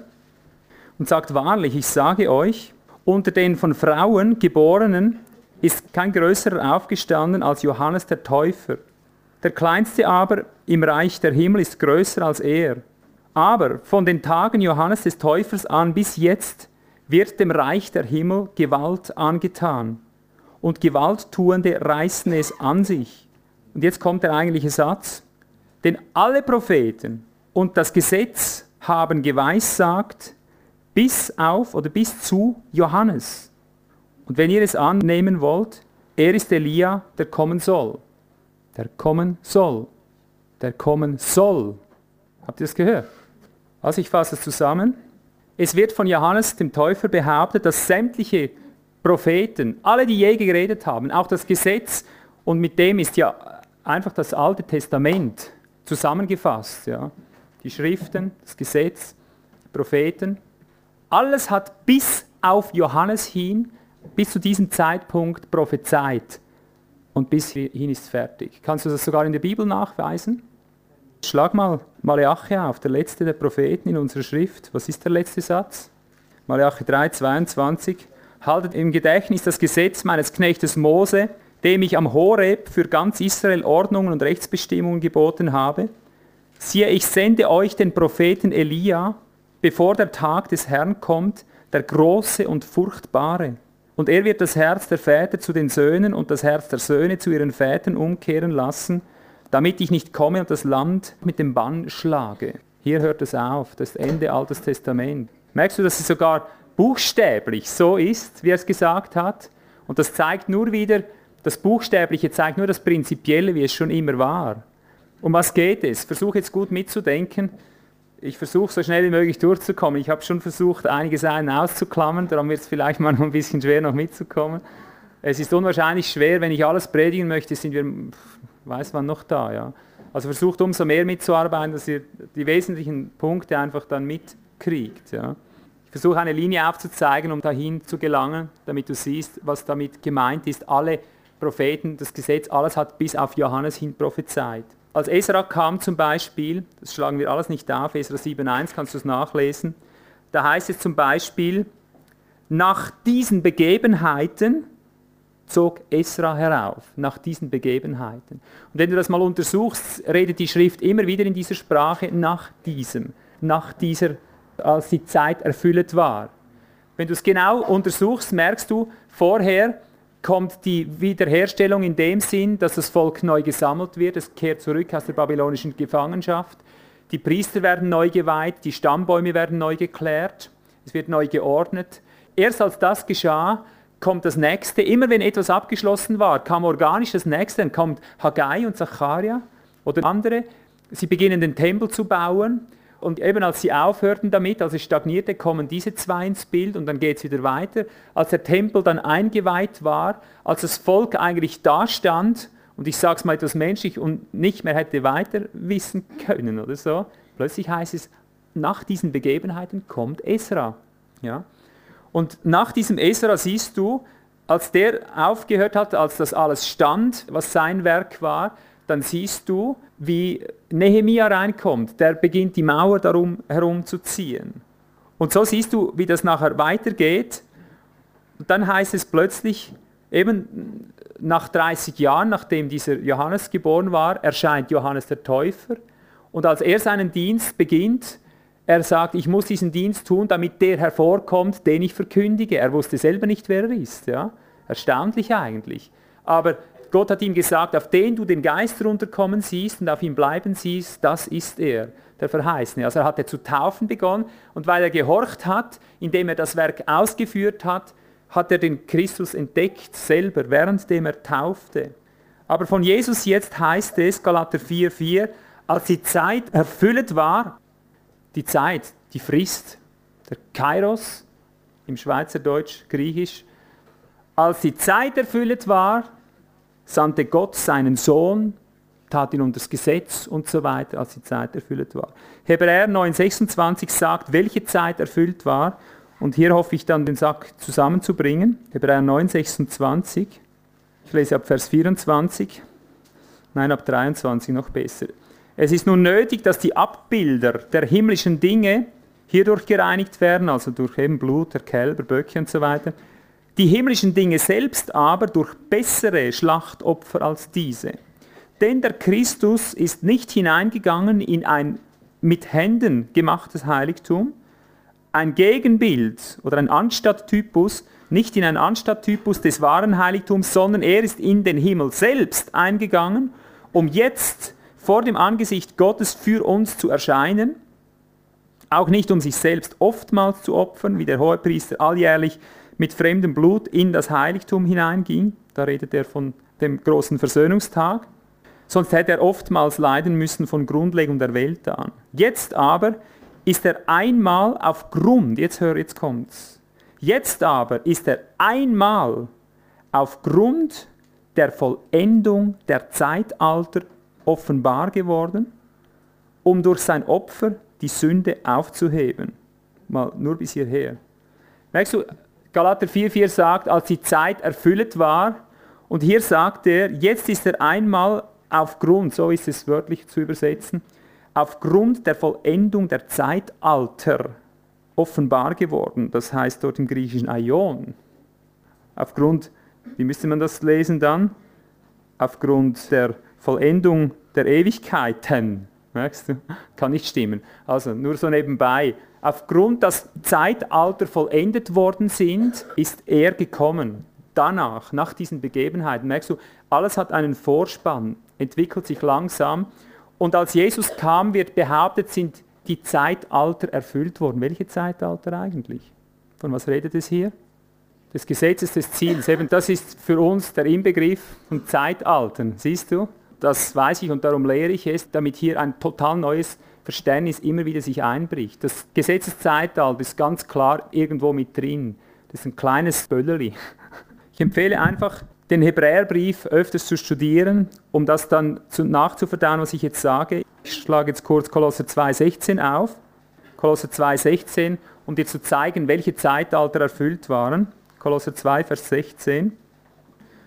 und sagt wahrlich, ich sage euch, unter den von Frauen geborenen ist kein größerer aufgestanden als Johannes der Täufer. Der kleinste aber im Reich der Himmel ist größer als er. Aber von den Tagen Johannes des Täufers an bis jetzt wird dem Reich der Himmel Gewalt angetan. Und Gewalttuende reißen es an sich. Und jetzt kommt der eigentliche Satz. Denn alle Propheten und das Gesetz haben geweissagt, bis auf oder bis zu Johannes. Und wenn ihr es annehmen wollt, er ist Elia, der kommen soll. Der kommen soll. Der kommen soll. Habt ihr das gehört? Also ich fasse es zusammen. Es wird von Johannes dem Täufer behauptet, dass sämtliche Propheten, alle, die je geredet haben, auch das Gesetz, und mit dem ist ja einfach das Alte Testament zusammengefasst. Ja. Die Schriften, das Gesetz, die Propheten, alles hat bis auf Johannes hin, bis zu diesem Zeitpunkt prophezeit. Und bis hin ist fertig. Kannst du das sogar in der Bibel nachweisen? Schlag mal Malachi auf, der letzte der Propheten in unserer Schrift. Was ist der letzte Satz? Malachi 3, 22. Haltet im Gedächtnis das Gesetz meines Knechtes Mose, dem ich am Horeb für ganz Israel Ordnungen und Rechtsbestimmungen geboten habe. Siehe, ich sende euch den Propheten Elia, bevor der Tag des Herrn kommt, der große und furchtbare. Und er wird das Herz der Väter zu den Söhnen und das Herz der Söhne zu ihren Vätern umkehren lassen, damit ich nicht komme und das Land mit dem Bann schlage. Hier hört es auf, das Ende Altes Testament. Merkst du, dass es sogar buchstäblich so ist, wie er es gesagt hat? Und das zeigt nur wieder, das Buchstäbliche zeigt nur das Prinzipielle, wie es schon immer war. Um was geht es? Versuche jetzt gut mitzudenken. Ich versuche so schnell wie möglich durchzukommen. Ich habe schon versucht, einige Seiten auszuklammern, darum wird es vielleicht mal noch ein bisschen schwer, noch mitzukommen. Es ist unwahrscheinlich schwer, wenn ich alles predigen möchte, sind wir, weiß man, noch da. Ja. Also versucht umso mehr mitzuarbeiten, dass ihr die wesentlichen Punkte einfach dann mitkriegt. Ja. Ich versuche eine Linie aufzuzeigen, um dahin zu gelangen, damit du siehst, was damit gemeint ist. Alle Propheten, das Gesetz, alles hat bis auf Johannes hin prophezeit. Als Esra kam zum Beispiel, das schlagen wir alles nicht auf, Esra 7.1 kannst du es nachlesen, da heißt es zum Beispiel, nach diesen Begebenheiten zog Esra herauf, nach diesen Begebenheiten. Und wenn du das mal untersuchst, redet die Schrift immer wieder in dieser Sprache nach diesem, nach dieser, als die Zeit erfüllt war. Wenn du es genau untersuchst, merkst du, vorher kommt die Wiederherstellung in dem Sinn, dass das Volk neu gesammelt wird, es kehrt zurück aus der babylonischen Gefangenschaft, die Priester werden neu geweiht, die Stammbäume werden neu geklärt, es wird neu geordnet. Erst als das geschah, kommt das nächste. Immer wenn etwas abgeschlossen war, kam organisch das nächste, dann kommt Haggai und Zacharia oder andere. Sie beginnen den Tempel zu bauen und eben als sie aufhörten damit, als es stagnierte, kommen diese zwei ins Bild und dann geht es wieder weiter. Als der Tempel dann eingeweiht war, als das Volk eigentlich da stand, und ich sage es mal etwas menschlich, und nicht mehr hätte weiter wissen können oder so, plötzlich heißt es, nach diesen Begebenheiten kommt Esra. Ja? Und nach diesem Esra siehst du, als der aufgehört hat, als das alles stand, was sein Werk war, dann siehst du, wie Nehemia reinkommt. Der beginnt die Mauer darum herum zu ziehen. Und so siehst du, wie das nachher weitergeht. Und dann heißt es plötzlich, eben nach 30 Jahren, nachdem dieser Johannes geboren war, erscheint Johannes der Täufer. Und als er seinen Dienst beginnt, er sagt, ich muss diesen Dienst tun, damit der hervorkommt, den ich verkündige. Er wusste selber nicht, wer er ist. Ja? Erstaunlich eigentlich. Aber Gott hat ihm gesagt, auf den du den Geist runterkommen siehst und auf ihm bleiben siehst, das ist er, der Verheißene. Also er hatte zu taufen begonnen und weil er gehorcht hat, indem er das Werk ausgeführt hat, hat er den Christus entdeckt selber, währenddem er taufte. Aber von Jesus jetzt heißt es, Galater 4,4, als die Zeit erfüllt war, die Zeit, die Frist, der Kairos, im Schweizerdeutsch, Griechisch, als die Zeit erfüllt war, sandte Gott seinen Sohn, tat ihn unter das Gesetz und so weiter, als die Zeit erfüllt war. Hebräer 9,26 sagt, welche Zeit erfüllt war. Und hier hoffe ich dann den Sack zusammenzubringen. Hebräer 9,26. Ich lese ab Vers 24. Nein, ab 23 noch besser. Es ist nun nötig, dass die Abbilder der himmlischen Dinge hierdurch gereinigt werden, also durch eben Blut der Kälber, Böcke und so weiter, die himmlischen Dinge selbst aber durch bessere Schlachtopfer als diese. Denn der Christus ist nicht hineingegangen in ein mit Händen gemachtes Heiligtum, ein Gegenbild oder ein Anstatttypus, nicht in ein Anstatttypus des wahren Heiligtums, sondern er ist in den Himmel selbst eingegangen, um jetzt vor dem Angesicht Gottes für uns zu erscheinen, auch nicht um sich selbst oftmals zu opfern, wie der Hohepriester alljährlich mit fremdem Blut in das Heiligtum hineinging. Da redet er von dem großen Versöhnungstag. Sonst hätte er oftmals leiden müssen von Grundlegung der Welt an. Jetzt aber ist er einmal aufgrund, jetzt hör, jetzt kommt's. Jetzt aber ist er einmal aufgrund der Vollendung der Zeitalter offenbar geworden, um durch sein Opfer die Sünde aufzuheben. Mal nur bis hierher. Merkst du, Galater 4,4 sagt, als die Zeit erfüllt war, und hier sagt er, jetzt ist er einmal aufgrund, so ist es wörtlich zu übersetzen, aufgrund der Vollendung der Zeitalter offenbar geworden. Das heißt dort im griechischen Aion. Aufgrund, wie müsste man das lesen dann? Aufgrund der Vollendung der Ewigkeiten. Merkst du? Kann nicht stimmen. Also nur so nebenbei. Aufgrund, dass Zeitalter vollendet worden sind, ist er gekommen. Danach, nach diesen Begebenheiten, merkst du, alles hat einen Vorspann, entwickelt sich langsam. Und als Jesus kam, wird behauptet, sind die Zeitalter erfüllt wurden. Welche Zeitalter eigentlich? Von was redet es hier? Des Gesetzes des Ziels. Eben das ist für uns der Inbegriff von Zeitaltern. Siehst du? Das weiß ich und darum lehre ich es, damit hier ein total neues Verständnis immer wieder sich einbricht. Das Gesetzeszeitalter ist ganz klar irgendwo mit drin. Das ist ein kleines Böllerli. Ich empfehle einfach, den Hebräerbrief öfters zu studieren, um das dann nachzuverdauen, was ich jetzt sage. Ich schlage jetzt kurz Kolosser 2,16 auf. Kolosser 2,16, um dir zu zeigen, welche Zeitalter erfüllt waren. Kolosser 2, Vers 16.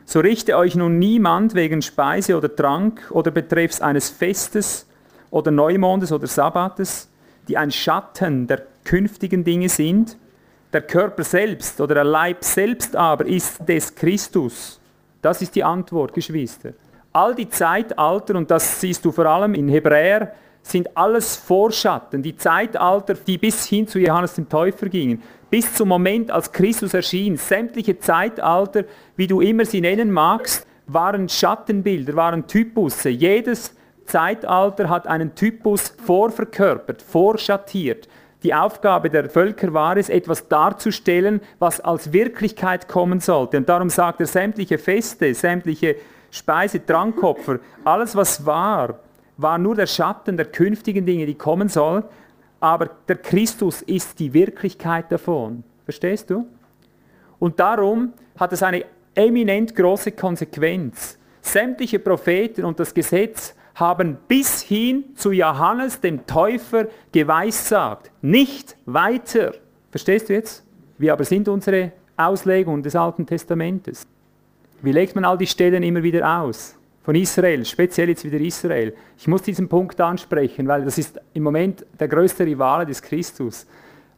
So richte euch nun niemand wegen Speise oder Trank oder betreffs eines Festes oder Neumondes oder Sabbates, die ein Schatten der künftigen Dinge sind. Der Körper selbst oder der Leib selbst aber ist des Christus. Das ist die Antwort, Geschwister. All die Zeitalter, und das siehst du vor allem in Hebräer, sind alles Vorschatten. Die Zeitalter, die bis hin zu Johannes dem Täufer gingen, bis zum Moment, als Christus erschien, sämtliche Zeitalter, wie du immer sie nennen magst, waren Schattenbilder, waren Typusse. Jedes Zeitalter hat einen Typus vorverkörpert, vorschattiert. Die Aufgabe der Völker war es, etwas darzustellen, was als Wirklichkeit kommen sollte. Und darum sagt er, sämtliche Feste, sämtliche Speise, Trankopfer, alles was war, war nur der Schatten der künftigen Dinge, die kommen sollen. Aber der Christus ist die Wirklichkeit davon. Verstehst du? Und darum hat es eine eminent große Konsequenz. Sämtliche Propheten und das Gesetz haben bis hin zu Johannes dem Täufer geweissagt. Nicht weiter. Verstehst du jetzt? Wie aber sind unsere Auslegungen des Alten Testamentes? Wie legt man all die Stellen immer wieder aus? Von Israel, speziell jetzt wieder Israel. Ich muss diesen Punkt ansprechen, weil das ist im Moment der größte Rivale des Christus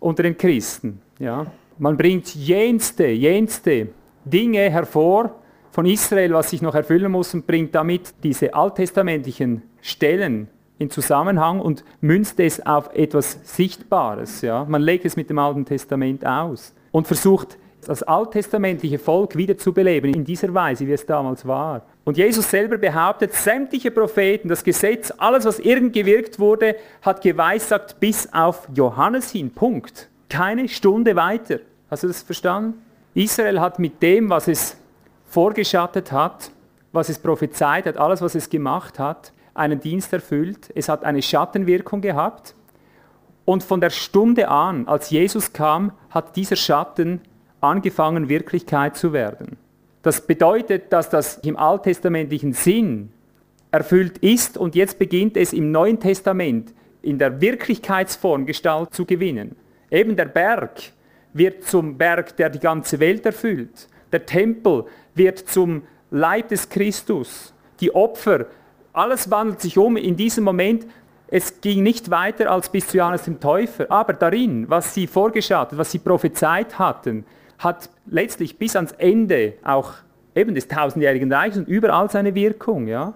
unter den Christen. Ja? Man bringt jenste, jenste Dinge hervor, von Israel, was sich noch erfüllen muss und bringt damit diese alttestamentlichen Stellen in Zusammenhang und münzt es auf etwas Sichtbares. Ja? Man legt es mit dem Alten Testament aus und versucht, das alttestamentliche Volk wiederzubeleben in dieser Weise, wie es damals war. Und Jesus selber behauptet, sämtliche Propheten, das Gesetz, alles, was irgend gewirkt wurde, hat geweissagt bis auf Johannes hin. Punkt. Keine Stunde weiter. Hast du das verstanden? Israel hat mit dem, was es vorgeschattet hat, was es prophezeit hat, alles, was es gemacht hat, einen Dienst erfüllt. Es hat eine Schattenwirkung gehabt. Und von der Stunde an, als Jesus kam, hat dieser Schatten angefangen, Wirklichkeit zu werden. Das bedeutet, dass das im alttestamentlichen Sinn erfüllt ist und jetzt beginnt es im Neuen Testament in der Wirklichkeitsform Gestalt zu gewinnen. Eben der Berg wird zum Berg, der die ganze Welt erfüllt. Der Tempel wird zum Leib des Christus. Die Opfer, alles wandelt sich um in diesem Moment. Es ging nicht weiter als bis zu Johannes dem Täufer. Aber darin, was sie vorgeschattet, was sie prophezeit hatten, hat letztlich bis ans Ende auch eben des tausendjährigen Reiches und überall seine Wirkung. Ja?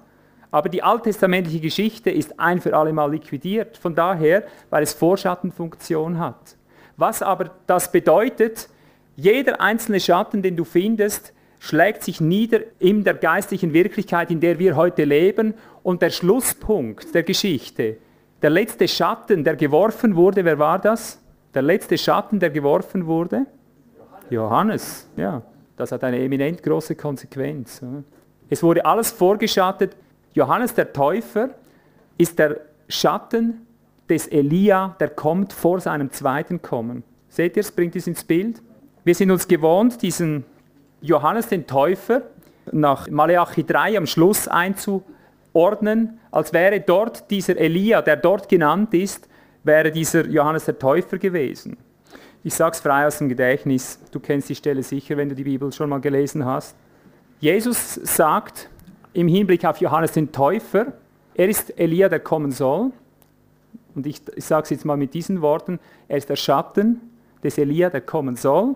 Aber die alttestamentliche Geschichte ist ein für alle Mal liquidiert. Von daher, weil es Vorschattenfunktion hat. Was aber das bedeutet, jeder einzelne Schatten, den du findest, schlägt sich nieder in der geistlichen Wirklichkeit, in der wir heute leben. Und der Schlusspunkt der Geschichte, der letzte Schatten, der geworfen wurde, wer war das? Der letzte Schatten, der geworfen wurde? Johannes. Ja, das hat eine eminent große Konsequenz. Es wurde alles vorgeschattet. Johannes der Täufer ist der Schatten des Elia, der kommt vor seinem zweiten Kommen. Seht ihr es, bringt es ins Bild? Wir sind uns gewohnt, diesen Johannes den Täufer nach Maleachi 3 am Schluss einzuordnen, als wäre dort dieser Elia, der dort genannt ist, wäre dieser Johannes der Täufer gewesen. Ich sage es frei aus dem Gedächtnis, du kennst die Stelle sicher, wenn du die Bibel schon mal gelesen hast. Jesus sagt im Hinblick auf Johannes den Täufer, er ist Elia, der kommen soll. Und ich, ich sage es jetzt mal mit diesen Worten, er ist der Schatten des Elia, der kommen soll.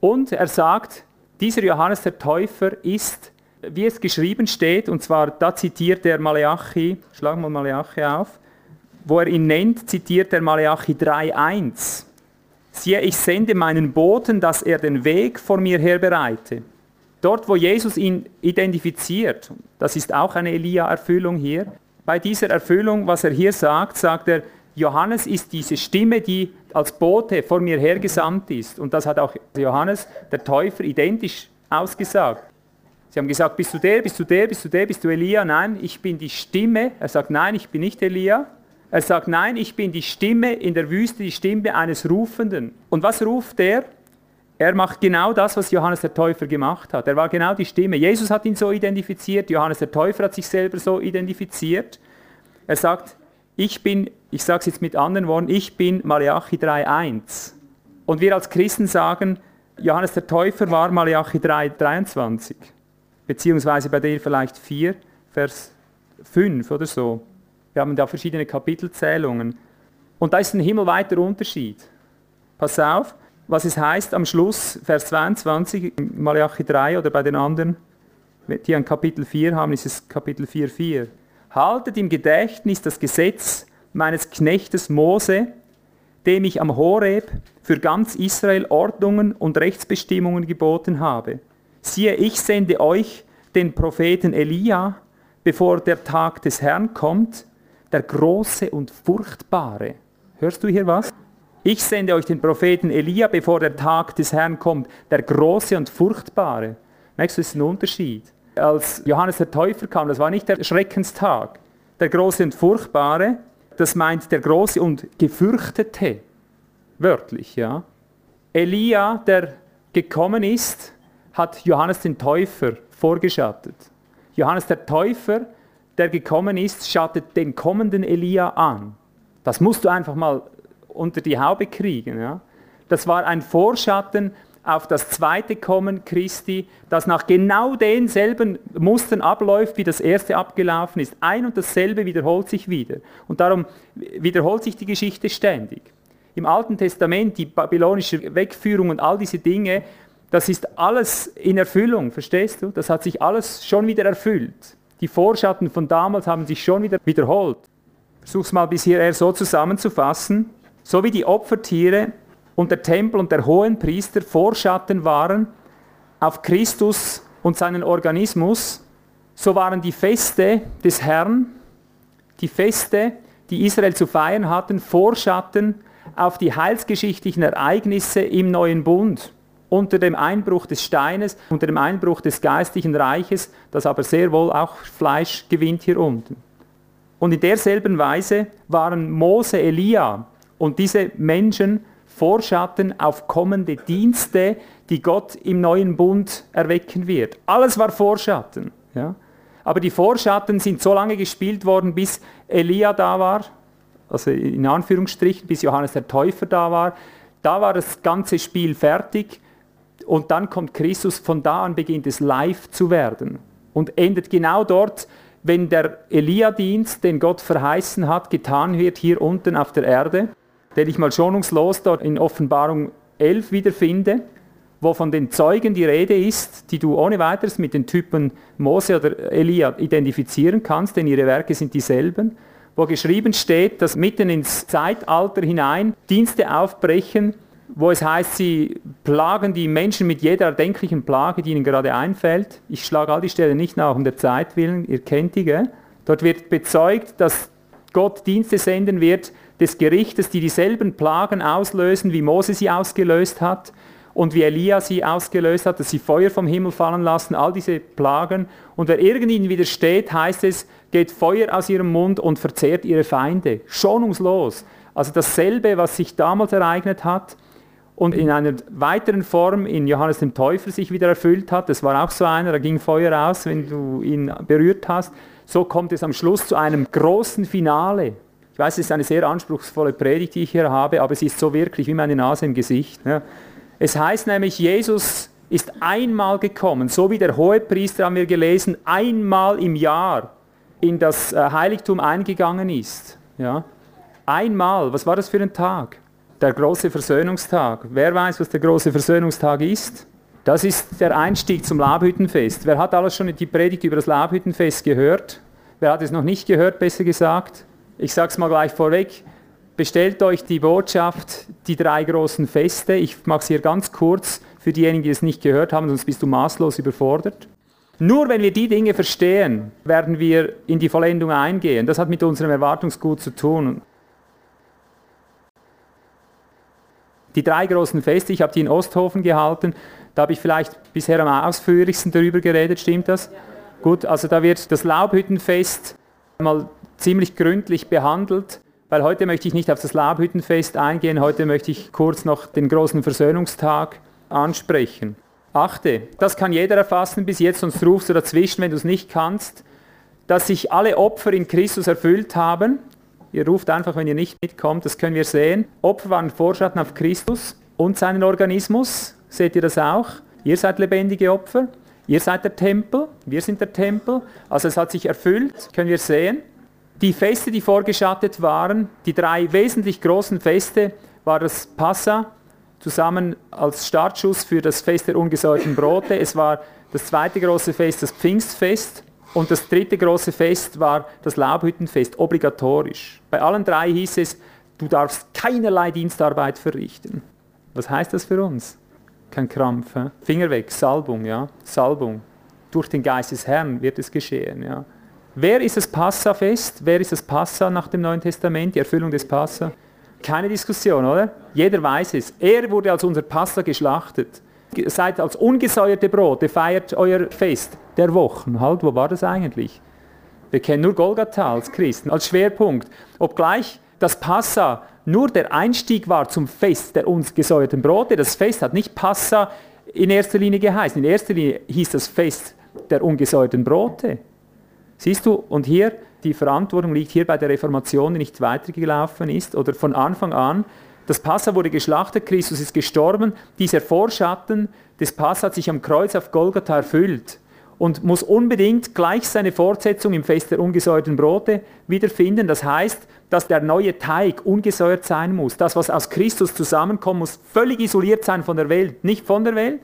Und er sagt, dieser Johannes der Täufer ist, wie es geschrieben steht, und zwar da zitiert er Maleachi, schlag mal Maleachi auf, wo er ihn nennt, zitiert er Maleachi 3,1. Siehe, ich sende meinen Boten, dass er den Weg vor mir her bereite. Dort, wo Jesus ihn identifiziert, das ist auch eine Elia-Erfüllung hier, bei dieser Erfüllung, was er hier sagt, sagt er, Johannes ist diese Stimme, die als Bote vor mir hergesandt ist. Und das hat auch Johannes, der Täufer, identisch ausgesagt. Sie haben gesagt, bist du der, bist du der, bist du der, bist du Elia? Nein, ich bin die Stimme. Er sagt, nein, ich bin nicht Elia. Er sagt, nein, ich bin die Stimme in der Wüste, die Stimme eines Rufenden. Und was ruft er? Er macht genau das, was Johannes der Täufer gemacht hat. Er war genau die Stimme. Jesus hat ihn so identifiziert, Johannes der Täufer hat sich selber so identifiziert. Er sagt, ich bin, ich sage es jetzt mit anderen Worten, ich bin Malachi 3.1. Und wir als Christen sagen, Johannes der Täufer war Malachi 3.23. Beziehungsweise bei dir vielleicht 4, Vers 5 oder so. Wir haben da verschiedene Kapitelzählungen. Und da ist ein himmelweiter Unterschied. Pass auf, was es heißt am Schluss, Vers 22, Malachi 3 oder bei den anderen, die ein Kapitel 4 haben, ist es Kapitel 4,4. Haltet im Gedächtnis das Gesetz meines Knechtes Mose, dem ich am Horeb für ganz Israel Ordnungen und Rechtsbestimmungen geboten habe. Siehe, ich sende euch den Propheten Elia, bevor der Tag des Herrn kommt, der große und furchtbare. Hörst du hier was? Ich sende euch den Propheten Elia, bevor der Tag des Herrn kommt, der große und furchtbare. Merkst du, das ist ein Unterschied als Johannes der Täufer kam, das war nicht der Schreckenstag. Der große und furchtbare, das meint der große und gefürchtete, wörtlich, ja. Elia, der gekommen ist, hat Johannes den Täufer vorgeschattet. Johannes der Täufer, der gekommen ist, schattet den kommenden Elia an. Das musst du einfach mal unter die Haube kriegen. Ja? Das war ein Vorschatten auf das zweite Kommen Christi, das nach genau denselben Mustern abläuft, wie das erste abgelaufen ist. Ein und dasselbe wiederholt sich wieder. Und darum wiederholt sich die Geschichte ständig. Im Alten Testament, die babylonische Wegführung und all diese Dinge, das ist alles in Erfüllung, verstehst du? Das hat sich alles schon wieder erfüllt. Die Vorschatten von damals haben sich schon wieder wiederholt. Versuch's mal bis hierher so zusammenzufassen. So wie die Opfertiere und der Tempel und der Hohenpriester Vorschatten waren auf Christus und seinen Organismus, so waren die Feste des Herrn, die Feste, die Israel zu feiern hatten, Vorschatten auf die heilsgeschichtlichen Ereignisse im neuen Bund, unter dem Einbruch des Steines, unter dem Einbruch des geistlichen Reiches, das aber sehr wohl auch Fleisch gewinnt hier unten. Und in derselben Weise waren Mose, Elia und diese Menschen Vorschatten auf kommende Dienste, die Gott im neuen Bund erwecken wird. Alles war Vorschatten. Ja? Aber die Vorschatten sind so lange gespielt worden, bis Elia da war, also in Anführungsstrichen, bis Johannes der Täufer da war. Da war das ganze Spiel fertig und dann kommt Christus, von da an beginnt es live zu werden. Und endet genau dort, wenn der Elia-Dienst, den Gott verheißen hat, getan wird hier unten auf der Erde den ich mal schonungslos dort in Offenbarung 11 wiederfinde, wo von den Zeugen die Rede ist, die du ohne weiteres mit den Typen Mose oder Elia identifizieren kannst, denn ihre Werke sind dieselben, wo geschrieben steht, dass mitten ins Zeitalter hinein Dienste aufbrechen, wo es heißt, sie plagen die Menschen mit jeder erdenklichen Plage, die ihnen gerade einfällt. Ich schlage all die Stellen nicht nach um der Zeit willen, ihr kennt die, gell? Dort wird bezeugt, dass Gott Dienste senden wird, des Gerichtes, die dieselben Plagen auslösen, wie Mose sie ausgelöst hat und wie Elia sie ausgelöst hat, dass sie Feuer vom Himmel fallen lassen, all diese Plagen. Und wer irgend widersteht, heißt es, geht Feuer aus ihrem Mund und verzehrt ihre Feinde. Schonungslos. Also dasselbe, was sich damals ereignet hat und in einer weiteren Form in Johannes dem Täufer sich wieder erfüllt hat. Das war auch so einer, da ging Feuer aus, wenn du ihn berührt hast. So kommt es am Schluss zu einem großen Finale. Ich weiß, es ist eine sehr anspruchsvolle Predigt, die ich hier habe, aber sie ist so wirklich wie meine Nase im Gesicht. Ja. Es heißt nämlich, Jesus ist einmal gekommen, so wie der Hohepriester, haben wir gelesen, einmal im Jahr in das äh, Heiligtum eingegangen ist. Ja. Einmal, was war das für ein Tag? Der große Versöhnungstag. Wer weiß, was der große Versöhnungstag ist? Das ist der Einstieg zum Labhüttenfest. Wer hat alles schon die Predigt über das Labhüttenfest gehört? Wer hat es noch nicht gehört, besser gesagt? Ich sage es mal gleich vorweg, bestellt euch die Botschaft, die drei großen Feste. Ich mache es hier ganz kurz für diejenigen, die es nicht gehört haben, sonst bist du maßlos überfordert. Nur wenn wir die Dinge verstehen, werden wir in die Vollendung eingehen. Das hat mit unserem Erwartungsgut zu tun. Die drei großen Feste, ich habe die in Osthofen gehalten, da habe ich vielleicht bisher am ausführlichsten darüber geredet, stimmt das? Ja. Gut, also da wird das Laubhüttenfest mal ziemlich gründlich behandelt, weil heute möchte ich nicht auf das Laubhüttenfest eingehen, heute möchte ich kurz noch den großen Versöhnungstag ansprechen. Achte, das kann jeder erfassen bis jetzt, sonst rufst du dazwischen, wenn du es nicht kannst, dass sich alle Opfer in Christus erfüllt haben. Ihr ruft einfach, wenn ihr nicht mitkommt, das können wir sehen. Opfer waren Vorschatten auf Christus und seinen Organismus. Seht ihr das auch? Ihr seid lebendige Opfer. Ihr seid der Tempel, wir sind der Tempel. Also es hat sich erfüllt, können wir sehen. Die Feste, die vorgeschattet waren, die drei wesentlich großen Feste, war das Passa, zusammen als Startschuss für das Fest der ungesäuerten Brote. Es war das zweite große Fest, das Pfingstfest. Und das dritte große Fest war das Laubhüttenfest, obligatorisch. Bei allen drei hieß es, du darfst keinerlei Dienstarbeit verrichten. Was heißt das für uns? Kein Krampf. He? Finger weg, Salbung, ja. Salbung. Durch den Geist des Herrn wird es geschehen, ja. Wer ist das Passafest? Wer ist das Passa nach dem Neuen Testament? Die Erfüllung des Passa? Keine Diskussion, oder? Jeder weiß es. Er wurde als unser Passa geschlachtet. Seid als ungesäuerte Brote, feiert euer Fest der Wochen. Halt, wo war das eigentlich? Wir kennen nur Golgatha als Christen, als Schwerpunkt. Obgleich das Passa nur der Einstieg war zum Fest der uns gesäuerten Brote. Das Fest hat nicht Passa in erster Linie geheißen. In erster Linie hieß das Fest der ungesäuerten Brote. Siehst du, und hier, die Verantwortung liegt hier bei der Reformation, die nicht weitergelaufen ist, oder von Anfang an. Das Passa wurde geschlachtet, Christus ist gestorben. Dieser Vorschatten des Passa hat sich am Kreuz auf Golgatha erfüllt und muss unbedingt gleich seine Fortsetzung im Fest der ungesäuerten Brote wiederfinden. Das heißt, dass der neue Teig ungesäuert sein muss. Das, was aus Christus zusammenkommt, muss völlig isoliert sein von der Welt. Nicht von der Welt,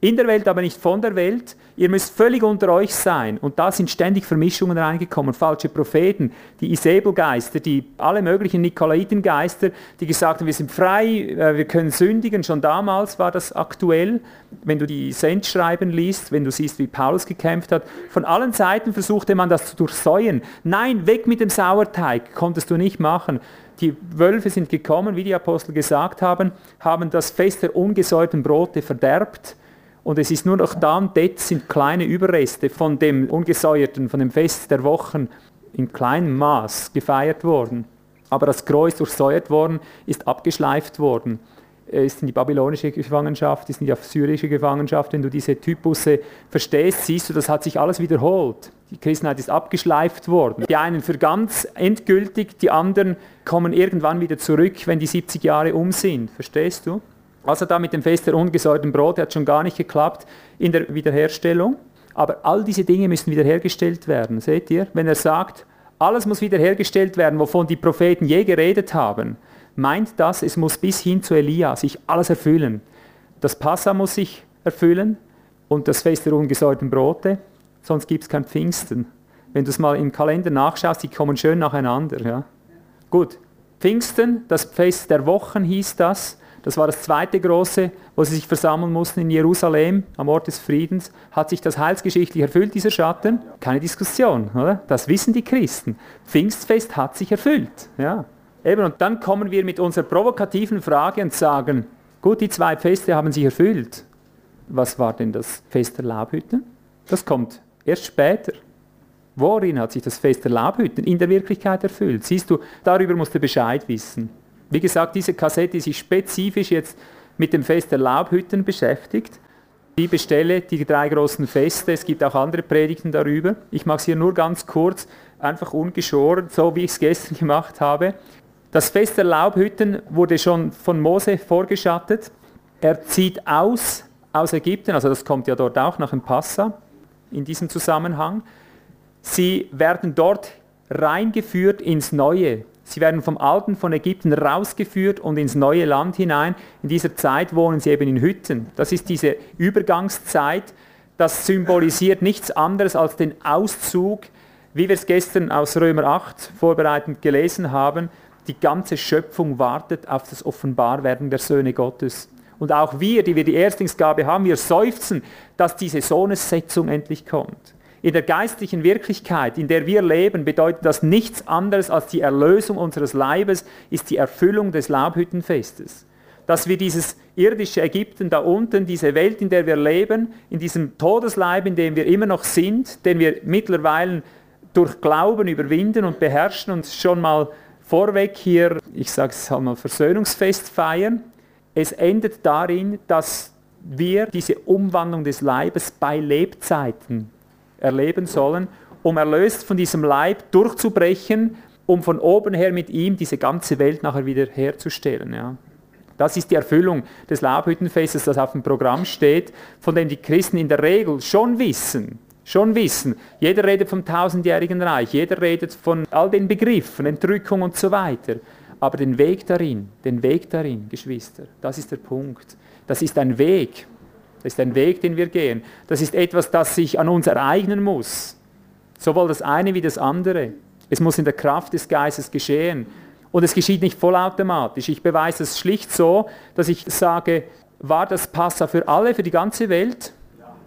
in der Welt, aber nicht von der Welt. Ihr müsst völlig unter euch sein. Und da sind ständig Vermischungen reingekommen, falsche Propheten, die Isabelgeister, die alle möglichen Nikolaitengeister, die gesagt haben, wir sind frei, äh, wir können sündigen. Schon damals war das aktuell. Wenn du die Sendschreiben liest, wenn du siehst, wie Paulus gekämpft hat, von allen Seiten versuchte man das zu durchsäuen. Nein, weg mit dem Sauerteig, konntest du nicht machen. Die Wölfe sind gekommen, wie die Apostel gesagt haben, haben das Fest der ungesäuerten Brote verderbt und es ist nur noch da und dort sind kleine Überreste von dem ungesäuerten, von dem Fest der Wochen in kleinem Maß gefeiert worden. Aber das ist durchsäuert worden, ist abgeschleift worden. Ist in die babylonische Gefangenschaft, ist in die assyrische Gefangenschaft. Wenn du diese Typusse verstehst, siehst du, das hat sich alles wiederholt. Die Christenheit ist abgeschleift worden. Die einen für ganz endgültig, die anderen kommen irgendwann wieder zurück, wenn die 70 Jahre um sind. Verstehst du? Also da mit dem Fest der ungesäuerten Brote hat schon gar nicht geklappt in der Wiederherstellung. Aber all diese Dinge müssen wiederhergestellt werden. Seht ihr? Wenn er sagt, alles muss wiederhergestellt werden, wovon die Propheten je geredet haben, meint das, es muss bis hin zu Elia sich alles erfüllen. Das Passa muss sich erfüllen und das Fest der ungesäuerten Brote, sonst gibt es kein Pfingsten. Wenn du es mal im Kalender nachschaust, die kommen schön nacheinander. Ja? Gut, Pfingsten, das Fest der Wochen hieß das, das war das zweite große, wo sie sich versammeln mussten in Jerusalem, am Ort des Friedens. Hat sich das heilsgeschichtlich erfüllt, dieser Schatten? Keine Diskussion, oder? Das wissen die Christen. Pfingstfest hat sich erfüllt. Ja. Eben, und dann kommen wir mit unserer provokativen Frage und sagen, gut, die zwei Feste haben sich erfüllt. Was war denn das Fest der Laubhütten? Das kommt erst später. Worin hat sich das Fest der Laubhütten in der Wirklichkeit erfüllt? Siehst du, darüber musst du Bescheid wissen. Wie gesagt, diese Kassette ist spezifisch jetzt mit dem Fest der Laubhütten beschäftigt. Die bestelle die drei großen Feste. Es gibt auch andere Predigten darüber. Ich mache es hier nur ganz kurz, einfach ungeschoren, so wie ich es gestern gemacht habe. Das Fest der Laubhütten wurde schon von Mose vorgeschattet. Er zieht aus aus Ägypten, also das kommt ja dort auch nach dem Passa in diesem Zusammenhang. Sie werden dort reingeführt ins Neue. Sie werden vom Alten von Ägypten rausgeführt und ins neue Land hinein. In dieser Zeit wohnen sie eben in Hütten. Das ist diese Übergangszeit. Das symbolisiert nichts anderes als den Auszug, wie wir es gestern aus Römer 8 vorbereitend gelesen haben. Die ganze Schöpfung wartet auf das Offenbarwerden der Söhne Gottes. Und auch wir, die wir die Erstlingsgabe haben, wir seufzen, dass diese Sohnessetzung endlich kommt. In der geistlichen Wirklichkeit, in der wir leben, bedeutet das nichts anderes als die Erlösung unseres Leibes, ist die Erfüllung des Laubhüttenfestes. dass wir dieses irdische Ägypten da unten, diese Welt, in der wir leben, in diesem Todesleib, in dem wir immer noch sind, den wir mittlerweile durch Glauben überwinden und beherrschen und schon mal vorweg hier, ich sage es mal, Versöhnungsfest feiern. Es endet darin, dass wir diese Umwandlung des Leibes bei Lebzeiten erleben sollen, um erlöst von diesem Leib durchzubrechen, um von oben her mit ihm diese ganze Welt nachher wieder herzustellen. Ja. Das ist die Erfüllung des Laubhüttenfestes, das auf dem Programm steht, von dem die Christen in der Regel schon wissen, schon wissen. Jeder redet vom tausendjährigen Reich, jeder redet von all den Begriffen, Entrückung und so weiter. Aber den Weg darin, den Weg darin, Geschwister, das ist der Punkt. Das ist ein Weg. Das ist ein Weg, den wir gehen. Das ist etwas, das sich an uns ereignen muss. Sowohl das eine wie das andere. Es muss in der Kraft des Geistes geschehen. Und es geschieht nicht vollautomatisch. Ich beweise es schlicht so, dass ich sage, war das Passa für alle, für die ganze Welt?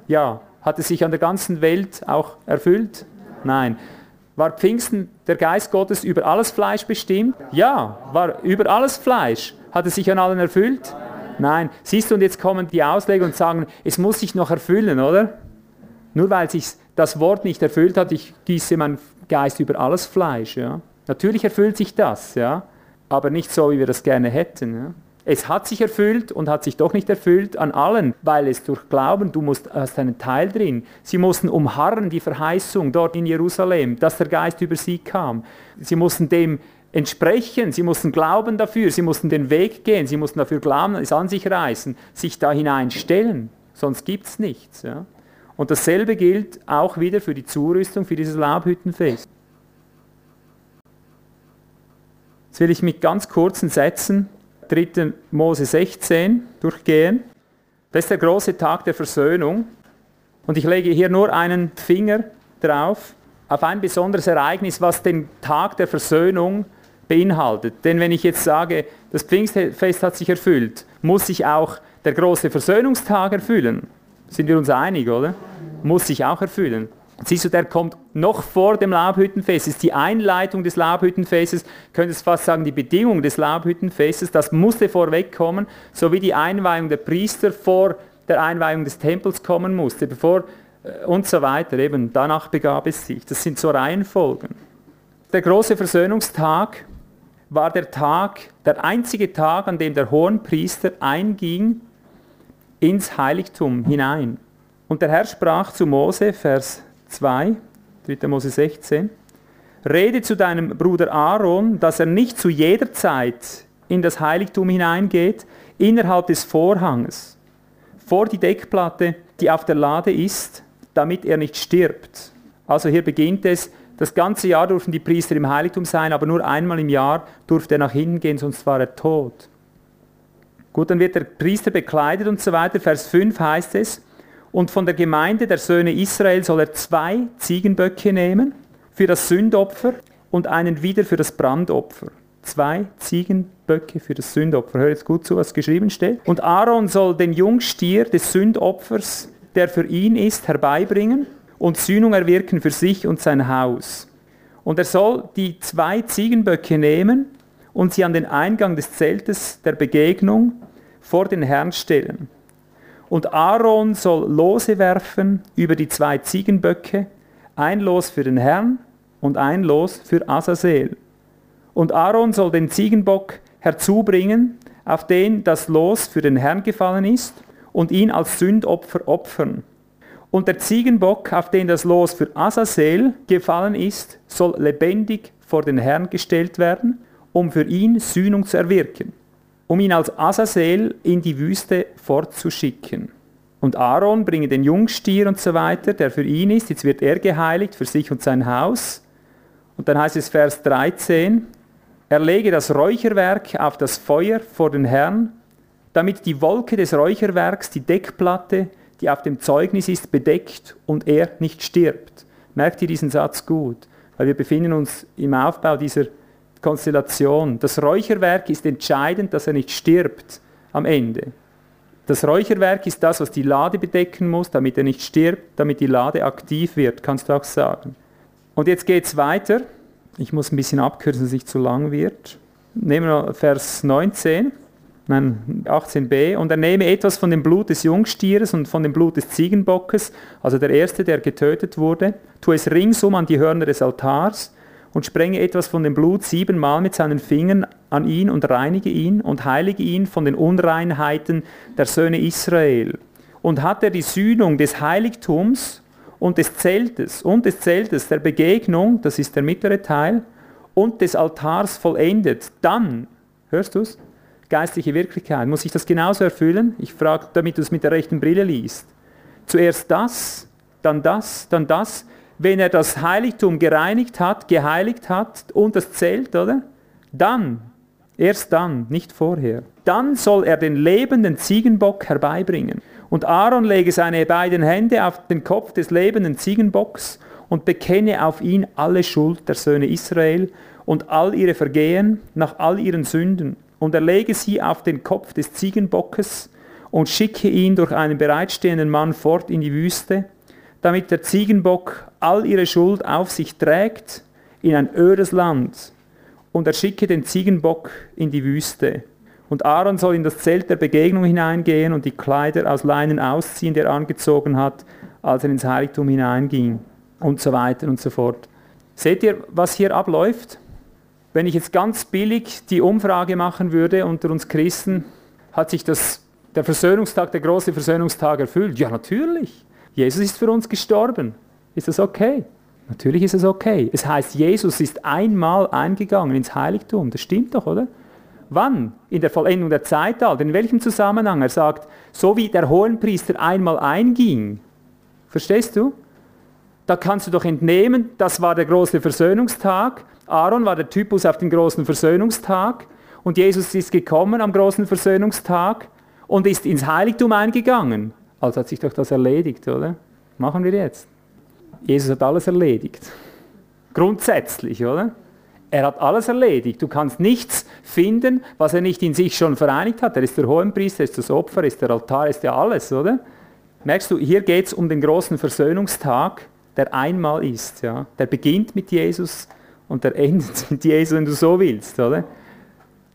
Ja. Hat es sich an der ganzen Welt auch erfüllt? Nein. War Pfingsten der Geist Gottes über alles Fleisch bestimmt? Ja. War über alles Fleisch? Hat es sich an allen erfüllt? Nein. Siehst du, und jetzt kommen die Ausleger und sagen, es muss sich noch erfüllen, oder? Nur weil sich das Wort nicht erfüllt hat, ich gieße meinen Geist über alles Fleisch. Ja? Natürlich erfüllt sich das, ja, aber nicht so, wie wir das gerne hätten. Ja. Es hat sich erfüllt und hat sich doch nicht erfüllt an allen, weil es durch Glauben, du musst, hast einen Teil drin. Sie mussten umharren die Verheißung dort in Jerusalem, dass der Geist über sie kam. Sie mussten dem entsprechen, sie mussten glauben dafür, sie mussten den Weg gehen, sie mussten dafür glauben, es an sich reißen, sich da hineinstellen, sonst gibt es nichts. Ja. Und dasselbe gilt auch wieder für die Zurüstung für dieses Laubhüttenfest. Jetzt will ich mit ganz kurzen Sätzen 3. Mose 16 durchgehen. Das ist der große Tag der Versöhnung. Und ich lege hier nur einen Finger drauf auf ein besonderes Ereignis, was den Tag der Versöhnung beinhaltet. Denn wenn ich jetzt sage, das Pfingstfest hat sich erfüllt, muss sich auch der große Versöhnungstag erfüllen. Sind wir uns einig, oder? Muss sich auch erfüllen. Siehst du, der kommt noch vor dem Laubhüttenfest. Das ist die Einleitung des Laubhüttenfestes, könntest fast sagen, die Bedingung des Laubhüttenfestes. Das musste vorwegkommen, so wie die Einweihung der Priester vor der Einweihung des Tempels kommen musste, bevor äh, und so weiter. Eben danach begab es sich. Das sind so Reihenfolgen. Der große Versöhnungstag war der Tag, der einzige Tag, an dem der Hohenpriester einging ins Heiligtum hinein. Und der Herr sprach zu Mose, Vers 2, 3. Mose 16, Rede zu deinem Bruder Aaron, dass er nicht zu jeder Zeit in das Heiligtum hineingeht, innerhalb des Vorhanges, vor die Deckplatte, die auf der Lade ist, damit er nicht stirbt. Also hier beginnt es, das ganze Jahr durften die Priester im Heiligtum sein, aber nur einmal im Jahr durfte er nach hinten gehen, sonst war er tot. Gut, dann wird der Priester bekleidet und so weiter. Vers 5 heißt es, und von der Gemeinde der Söhne Israel soll er zwei Ziegenböcke nehmen für das Sündopfer und einen wieder für das Brandopfer. Zwei Ziegenböcke für das Sündopfer. Hör jetzt gut zu, was geschrieben steht. Und Aaron soll den Jungstier des Sündopfers, der für ihn ist, herbeibringen und Sühnung erwirken für sich und sein Haus. Und er soll die zwei Ziegenböcke nehmen und sie an den Eingang des Zeltes der Begegnung vor den Herrn stellen. Und Aaron soll Lose werfen über die zwei Ziegenböcke, ein Los für den Herrn und ein Los für Asazel. Und Aaron soll den Ziegenbock herzubringen, auf den das Los für den Herrn gefallen ist, und ihn als Sündopfer opfern. Und der Ziegenbock, auf den das Los für Asazel gefallen ist, soll lebendig vor den Herrn gestellt werden, um für ihn Sühnung zu erwirken um ihn als Asazel in die Wüste fortzuschicken. Und Aaron bringe den Jungstier und so weiter, der für ihn ist. Jetzt wird er geheiligt für sich und sein Haus. Und dann heißt es Vers 13, er lege das Räucherwerk auf das Feuer vor den Herrn, damit die Wolke des Räucherwerks die Deckplatte, die auf dem Zeugnis ist, bedeckt und er nicht stirbt. Merkt ihr diesen Satz gut? Weil wir befinden uns im Aufbau dieser Konstellation. Das Räucherwerk ist entscheidend, dass er nicht stirbt am Ende. Das Räucherwerk ist das, was die Lade bedecken muss, damit er nicht stirbt, damit die Lade aktiv wird, kannst du auch sagen. Und jetzt geht es weiter. Ich muss ein bisschen abkürzen, dass es nicht zu lang wird. Nehmen wir Vers 19. nein, 18b, und er nehme etwas von dem Blut des Jungstieres und von dem Blut des Ziegenbockes, also der erste, der getötet wurde, tue es ringsum an die Hörner des Altars und sprenge etwas von dem Blut siebenmal mit seinen Fingern an ihn und reinige ihn und heilige ihn von den Unreinheiten der Söhne Israel. Und hat er die Sühnung des Heiligtums und des Zeltes und des Zeltes der Begegnung, das ist der mittlere Teil, und des Altars vollendet, dann, hörst du es? Geistliche Wirklichkeit. Muss ich das genauso erfüllen? Ich frage, damit du es mit der rechten Brille liest. Zuerst das, dann das, dann das. Wenn er das Heiligtum gereinigt hat, geheiligt hat und das Zelt, oder? Dann, erst dann, nicht vorher. Dann soll er den lebenden Ziegenbock herbeibringen. Und Aaron lege seine beiden Hände auf den Kopf des lebenden Ziegenbocks und bekenne auf ihn alle Schuld der Söhne Israel und all ihre Vergehen nach all ihren Sünden. Und er lege sie auf den Kopf des Ziegenbockes und schicke ihn durch einen bereitstehenden Mann fort in die Wüste, damit der Ziegenbock all ihre Schuld auf sich trägt in ein ödes Land. Und er schicke den Ziegenbock in die Wüste. Und Aaron soll in das Zelt der Begegnung hineingehen und die Kleider aus Leinen ausziehen, die er angezogen hat, als er ins Heiligtum hineinging. Und so weiter und so fort. Seht ihr, was hier abläuft? Wenn ich jetzt ganz billig die Umfrage machen würde unter uns Christen, hat sich das, der Versöhnungstag, der große Versöhnungstag erfüllt? Ja, natürlich. Jesus ist für uns gestorben. Ist das okay? Natürlich ist es okay. Es heißt, Jesus ist einmal eingegangen ins Heiligtum. Das stimmt doch, oder? Wann? In der Vollendung der Zeitalter. In welchem Zusammenhang? Er sagt, so wie der Hohenpriester einmal einging. Verstehst du? Da kannst du doch entnehmen, das war der große Versöhnungstag. Aaron war der Typus auf den großen Versöhnungstag. Und Jesus ist gekommen am großen Versöhnungstag und ist ins Heiligtum eingegangen. Also hat sich doch das erledigt, oder? Machen wir jetzt. Jesus hat alles erledigt. Grundsätzlich, oder? Er hat alles erledigt. Du kannst nichts finden, was er nicht in sich schon vereinigt hat. Er ist der Hohenpriester, er ist das Opfer, er ist der Altar, er ist ja alles, oder? Merkst du, hier geht es um den großen Versöhnungstag, der einmal ist. Ja? Der beginnt mit Jesus und der endet mit Jesus, wenn du so willst, oder?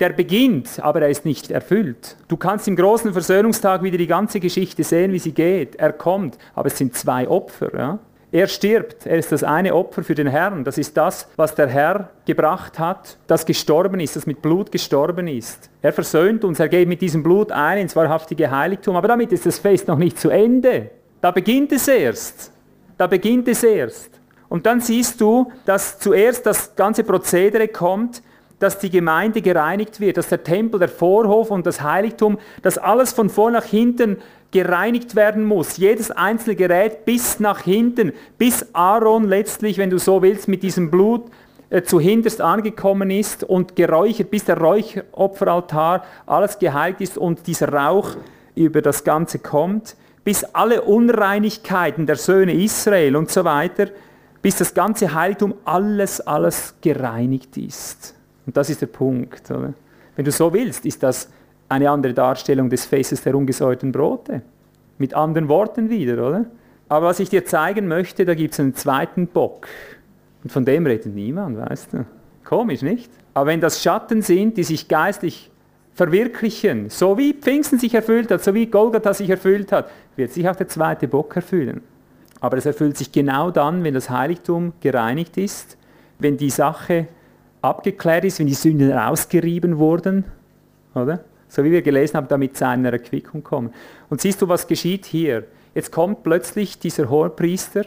Der beginnt, aber er ist nicht erfüllt. Du kannst im großen Versöhnungstag wieder die ganze Geschichte sehen, wie sie geht. Er kommt, aber es sind zwei Opfer. Ja? Er stirbt, er ist das eine Opfer für den Herrn. Das ist das, was der Herr gebracht hat, das gestorben ist, das mit Blut gestorben ist. Er versöhnt uns, er geht mit diesem Blut ein ins wahrhaftige Heiligtum. Aber damit ist das Fest noch nicht zu Ende. Da beginnt es erst. Da beginnt es erst. Und dann siehst du, dass zuerst das ganze Prozedere kommt, dass die Gemeinde gereinigt wird, dass der Tempel, der Vorhof und das Heiligtum, dass alles von vor nach hinten gereinigt werden muss. Jedes einzelne Gerät bis nach hinten, bis Aaron letztlich, wenn du so willst, mit diesem Blut äh, zu hinterst angekommen ist und geräuchert, bis der Räucheropferaltar alles geheilt ist und dieser Rauch über das Ganze kommt, bis alle Unreinigkeiten der Söhne Israel und so weiter, bis das ganze Heiligtum alles, alles gereinigt ist. Und das ist der Punkt. Oder? Wenn du so willst, ist das eine andere Darstellung des Festes der ungesäuerten Brote. Mit anderen Worten wieder, oder? Aber was ich dir zeigen möchte, da gibt es einen zweiten Bock. Und von dem redet niemand, weißt du. Komisch, nicht? Aber wenn das Schatten sind, die sich geistlich verwirklichen, so wie Pfingsten sich erfüllt hat, so wie Golgatha sich erfüllt hat, wird sich auch der zweite Bock erfüllen. Aber es erfüllt sich genau dann, wenn das Heiligtum gereinigt ist, wenn die Sache abgeklärt ist, wenn die Sünden rausgerieben wurden, oder? So wie wir gelesen haben, damit zu einer Erquickung kommen. Und siehst du, was geschieht hier? Jetzt kommt plötzlich dieser Hohepriester,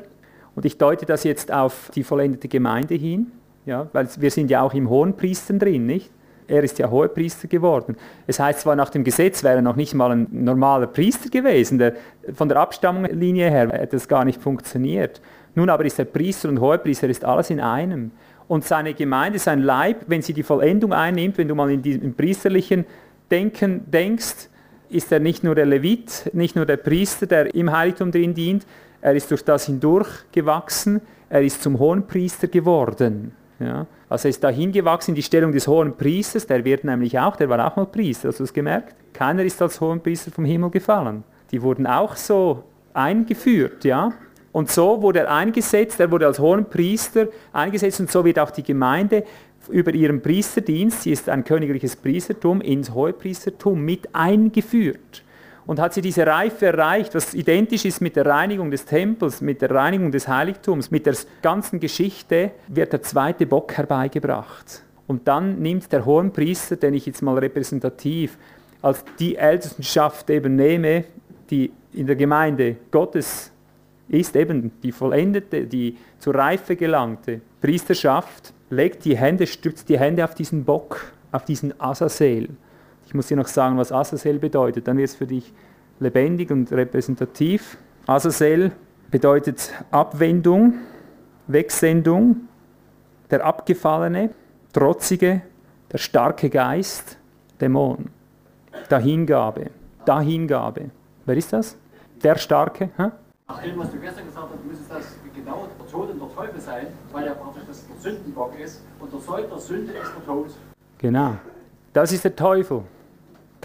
und ich deute das jetzt auf die vollendete Gemeinde hin, ja, weil wir sind ja auch im Hohenpriester drin, nicht? Er ist ja Hohepriester geworden. Es heißt zwar, nach dem Gesetz wäre er noch nicht mal ein normaler Priester gewesen. Der, von der Abstammungslinie her hätte das gar nicht funktioniert. Nun aber ist er Priester und Hohepriester, ist alles in einem. Und seine Gemeinde, sein Leib, wenn sie die Vollendung einnimmt, wenn du mal in diesem priesterlichen Denken denkst, ist er nicht nur der Levit, nicht nur der Priester, der im Heiligtum drin dient, er ist durch das hindurch gewachsen, er ist zum Hohenpriester geworden. Ja? Also er ist dahin gewachsen in die Stellung des Hohenpriesters, der wird nämlich auch, der war auch mal Priester, hast du es gemerkt? Keiner ist als Hohenpriester vom Himmel gefallen. Die wurden auch so eingeführt, ja. Und so wurde er eingesetzt, er wurde als Hohenpriester eingesetzt und so wird auch die Gemeinde über ihren Priesterdienst, sie ist ein königliches Priestertum, ins Hohepriestertum mit eingeführt. Und hat sie diese Reife erreicht, was identisch ist mit der Reinigung des Tempels, mit der Reinigung des Heiligtums, mit der ganzen Geschichte, wird der zweite Bock herbeigebracht. Und dann nimmt der Hohenpriester, den ich jetzt mal repräsentativ als die Ältestenschaft eben nehme, die in der Gemeinde Gottes ist, eben die vollendete, die zur Reife gelangte Priesterschaft, legt die Hände, stützt die Hände auf diesen Bock, auf diesen Asazel. Ich muss dir noch sagen, was Asazel bedeutet, dann wird es für dich lebendig und repräsentativ. Asazel bedeutet Abwendung, Wegsendung, der Abgefallene, Trotzige, der starke Geist, Dämon. Dahingabe, Dahingabe. Wer ist das? Der Starke? Hä? Nach dem, was du gestern gesagt hast, müsste das genau der Tod und der Teufel sein, weil er praktisch das der Sündenbock ist und der Sold der Sünde ist der Tod. Genau. Das ist der Teufel.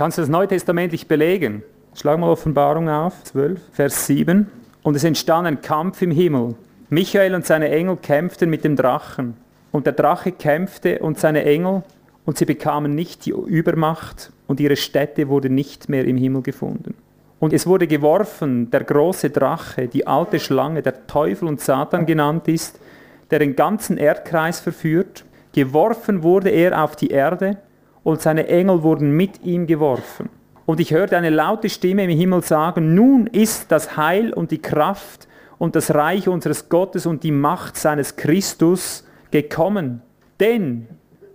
Kannst du das neutestamentlich belegen? Schlag mal Offenbarung auf, 12, Vers 7. Und es entstand ein Kampf im Himmel. Michael und seine Engel kämpften mit dem Drachen. Und der Drache kämpfte und seine Engel, und sie bekamen nicht die Übermacht, und ihre Stätte wurde nicht mehr im Himmel gefunden. Und es wurde geworfen, der große Drache, die alte Schlange, der Teufel und Satan genannt ist, der den ganzen Erdkreis verführt. Geworfen wurde er auf die Erde, und seine Engel wurden mit ihm geworfen. Und ich hörte eine laute Stimme im Himmel sagen, nun ist das Heil und die Kraft und das Reich unseres Gottes und die Macht seines Christus gekommen. Denn,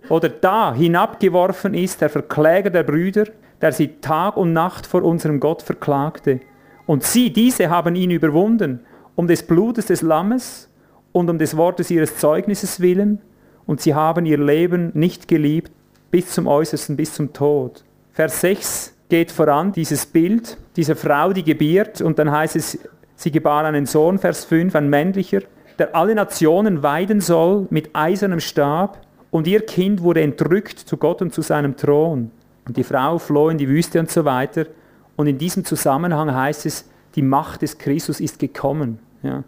oder da hinabgeworfen ist der Verkläger der Brüder, der sie Tag und Nacht vor unserem Gott verklagte. Und sie, diese haben ihn überwunden, um des Blutes des Lammes und um des Wortes ihres Zeugnisses willen, und sie haben ihr Leben nicht geliebt bis zum Äußersten, bis zum Tod. Vers 6 geht voran, dieses Bild dieser Frau, die gebiert, und dann heißt es, sie gebar einen Sohn, Vers 5, ein männlicher, der alle Nationen weiden soll mit eisernem Stab, und ihr Kind wurde entrückt zu Gott und zu seinem Thron. Und die Frau floh in die Wüste und so weiter. Und in diesem Zusammenhang heißt es, die Macht des Christus ist gekommen. Ja.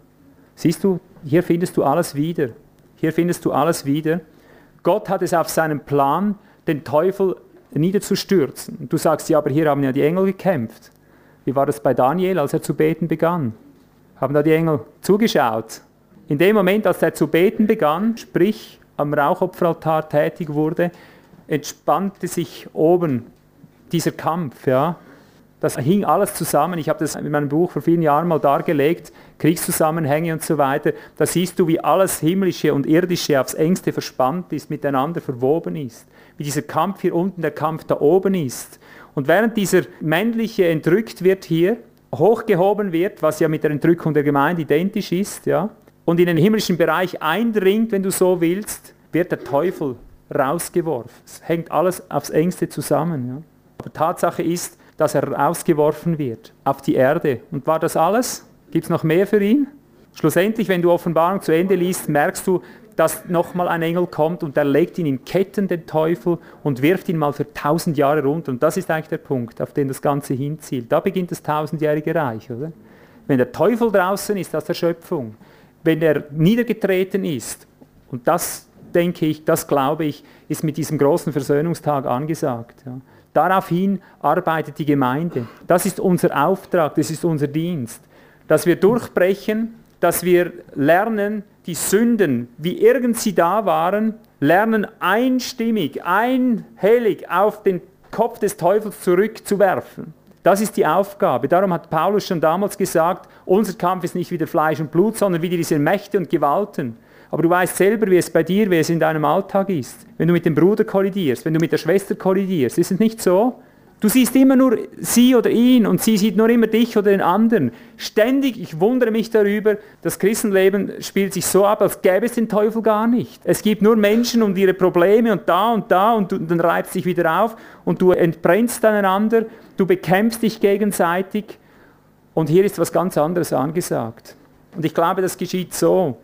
Siehst du, hier findest du alles wieder. Hier findest du alles wieder. Gott hat es auf seinem Plan, den Teufel niederzustürzen. Du sagst, ja, aber hier haben ja die Engel gekämpft. Wie war das bei Daniel, als er zu beten begann? Haben da die Engel zugeschaut? In dem Moment, als er zu beten begann, sprich am Rauchopferaltar tätig wurde, entspannte sich oben dieser Kampf. Ja? Das hing alles zusammen. Ich habe das in meinem Buch vor vielen Jahren mal dargelegt, Kriegszusammenhänge und so weiter. Da siehst du, wie alles Himmlische und Irdische aufs engste verspannt ist, miteinander verwoben ist. Wie dieser Kampf hier unten, der Kampf da oben ist. Und während dieser männliche entrückt wird hier, hochgehoben wird, was ja mit der Entrückung der Gemeinde identisch ist, ja, und in den himmlischen Bereich eindringt, wenn du so willst, wird der Teufel rausgeworfen. Es hängt alles aufs engste zusammen. Ja. Aber Tatsache ist, dass er rausgeworfen wird auf die Erde. Und war das alles? Gibt es noch mehr für ihn? Schlussendlich, wenn du Offenbarung zu Ende liest, merkst du, dass nochmal ein Engel kommt und er legt ihn in Ketten, den Teufel, und wirft ihn mal für tausend Jahre runter. Und das ist eigentlich der Punkt, auf den das Ganze hinzielt. Da beginnt das tausendjährige Reich, oder? Wenn der Teufel draußen ist aus der Schöpfung, wenn er niedergetreten ist, und das denke ich, das glaube ich, ist mit diesem großen Versöhnungstag angesagt. Ja. Daraufhin arbeitet die Gemeinde. Das ist unser Auftrag, das ist unser Dienst. Dass wir durchbrechen, dass wir lernen, die Sünden, wie irgend sie da waren, lernen einstimmig, einhellig auf den Kopf des Teufels zurückzuwerfen. Das ist die Aufgabe. Darum hat Paulus schon damals gesagt, unser Kampf ist nicht wieder Fleisch und Blut, sondern wieder diese Mächte und Gewalten. Aber du weißt selber, wie es bei dir, wie es in deinem Alltag ist. Wenn du mit dem Bruder kollidierst, wenn du mit der Schwester kollidierst, ist es nicht so? Du siehst immer nur sie oder ihn und sie sieht nur immer dich oder den anderen. Ständig, ich wundere mich darüber, das Christenleben spielt sich so ab, als gäbe es den Teufel gar nicht. Es gibt nur Menschen und ihre Probleme und da und da und, du, und dann reibst dich wieder auf und du entbrennst einander, du bekämpfst dich gegenseitig und hier ist was ganz anderes angesagt. Und ich glaube, das geschieht so.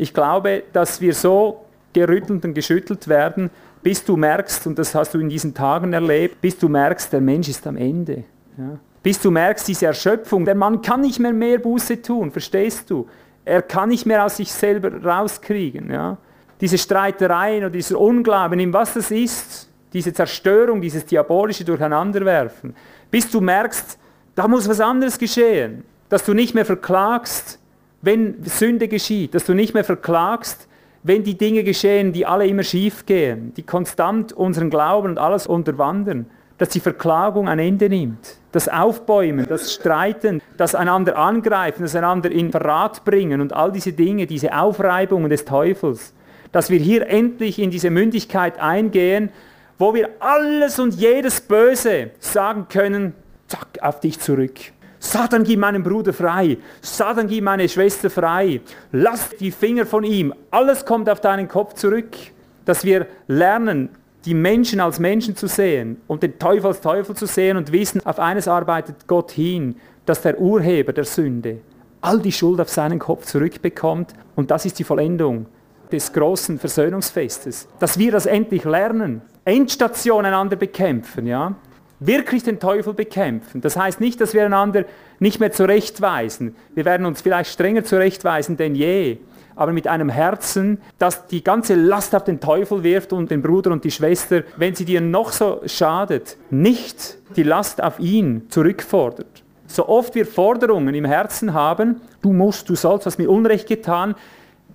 Ich glaube, dass wir so gerüttelt und geschüttelt werden, bis du merkst, und das hast du in diesen Tagen erlebt, bis du merkst, der Mensch ist am Ende. Ja. Bis du merkst, diese Erschöpfung, der Mann kann nicht mehr mehr Buße tun, verstehst du? Er kann nicht mehr aus sich selber rauskriegen. Ja. diese Streitereien oder dieser Unglauben, in was das ist, diese Zerstörung, dieses diabolische Durcheinanderwerfen, bis du merkst, da muss was anderes geschehen, dass du nicht mehr verklagst, wenn Sünde geschieht, dass du nicht mehr verklagst, wenn die Dinge geschehen, die alle immer schief gehen, die konstant unseren Glauben und alles unterwandern, dass die Verklagung ein Ende nimmt. Das Aufbäumen, das Streiten, das einander angreifen, das einander in Verrat bringen und all diese Dinge, diese Aufreibungen des Teufels, dass wir hier endlich in diese Mündigkeit eingehen, wo wir alles und jedes Böse sagen können, zack, auf dich zurück. Satan, gib meinen Bruder frei. Satan, gib meine Schwester frei. Lass die Finger von ihm. Alles kommt auf deinen Kopf zurück. Dass wir lernen, die Menschen als Menschen zu sehen und den Teufel als Teufel zu sehen und wissen, auf eines arbeitet Gott hin, dass der Urheber der Sünde all die Schuld auf seinen Kopf zurückbekommt. Und das ist die Vollendung des großen Versöhnungsfestes. Dass wir das endlich lernen. Endstation einander bekämpfen, ja wirklich den Teufel bekämpfen. Das heißt nicht, dass wir einander nicht mehr zurechtweisen. Wir werden uns vielleicht strenger zurechtweisen denn je, aber mit einem Herzen, das die ganze Last auf den Teufel wirft und den Bruder und die Schwester, wenn sie dir noch so schadet, nicht die Last auf ihn zurückfordert. So oft wir Forderungen im Herzen haben, du musst, du sollst, was mir Unrecht getan,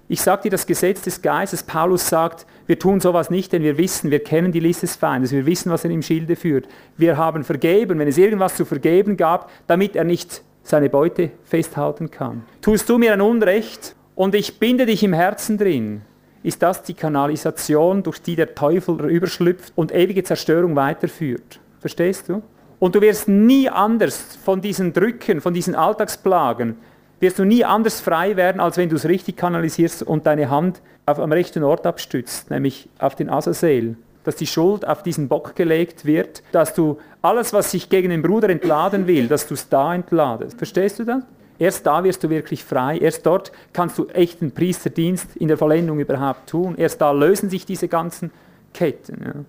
ich sage dir das Gesetz des Geistes. Paulus sagt, wir tun sowas nicht, denn wir wissen, wir kennen die Liste des Feindes, wir wissen, was er im Schilde führt. Wir haben vergeben, wenn es irgendwas zu vergeben gab, damit er nicht seine Beute festhalten kann. Tust du mir ein Unrecht und ich binde dich im Herzen drin, ist das die Kanalisation, durch die der Teufel überschlüpft und ewige Zerstörung weiterführt. Verstehst du? Und du wirst nie anders von diesen Drücken, von diesen Alltagsplagen, wirst du nie anders frei werden, als wenn du es richtig kanalisierst und deine Hand auf am rechten Ort abstützt, nämlich auf den Azazel. Dass die Schuld auf diesen Bock gelegt wird, dass du alles, was sich gegen den Bruder entladen will, dass du es da entladest. Verstehst du das? Erst da wirst du wirklich frei. Erst dort kannst du echten Priesterdienst in der Vollendung überhaupt tun. Erst da lösen sich diese ganzen Ketten. Ja.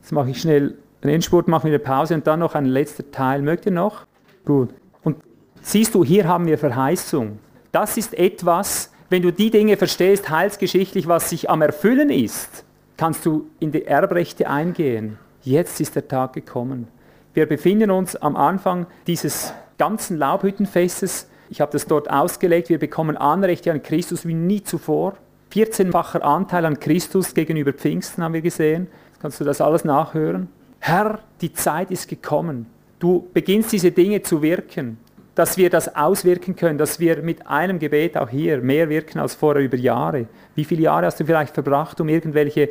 Jetzt mache ich schnell den Endspurt machen wir eine Pause und dann noch ein letzter Teil. Mögt ihr noch? Gut. Und siehst du, hier haben wir Verheißung. Das ist etwas, wenn du die Dinge verstehst, heilsgeschichtlich, was sich am Erfüllen ist, kannst du in die Erbrechte eingehen. Jetzt ist der Tag gekommen. Wir befinden uns am Anfang dieses ganzen Laubhüttenfestes. Ich habe das dort ausgelegt. Wir bekommen Anrechte an Christus wie nie zuvor. 14-facher Anteil an Christus gegenüber Pfingsten haben wir gesehen. Kannst du das alles nachhören. Herr, die Zeit ist gekommen. Du beginnst diese Dinge zu wirken, dass wir das auswirken können, dass wir mit einem Gebet auch hier mehr wirken als vorher über Jahre. Wie viele Jahre hast du vielleicht verbracht, um irgendwelche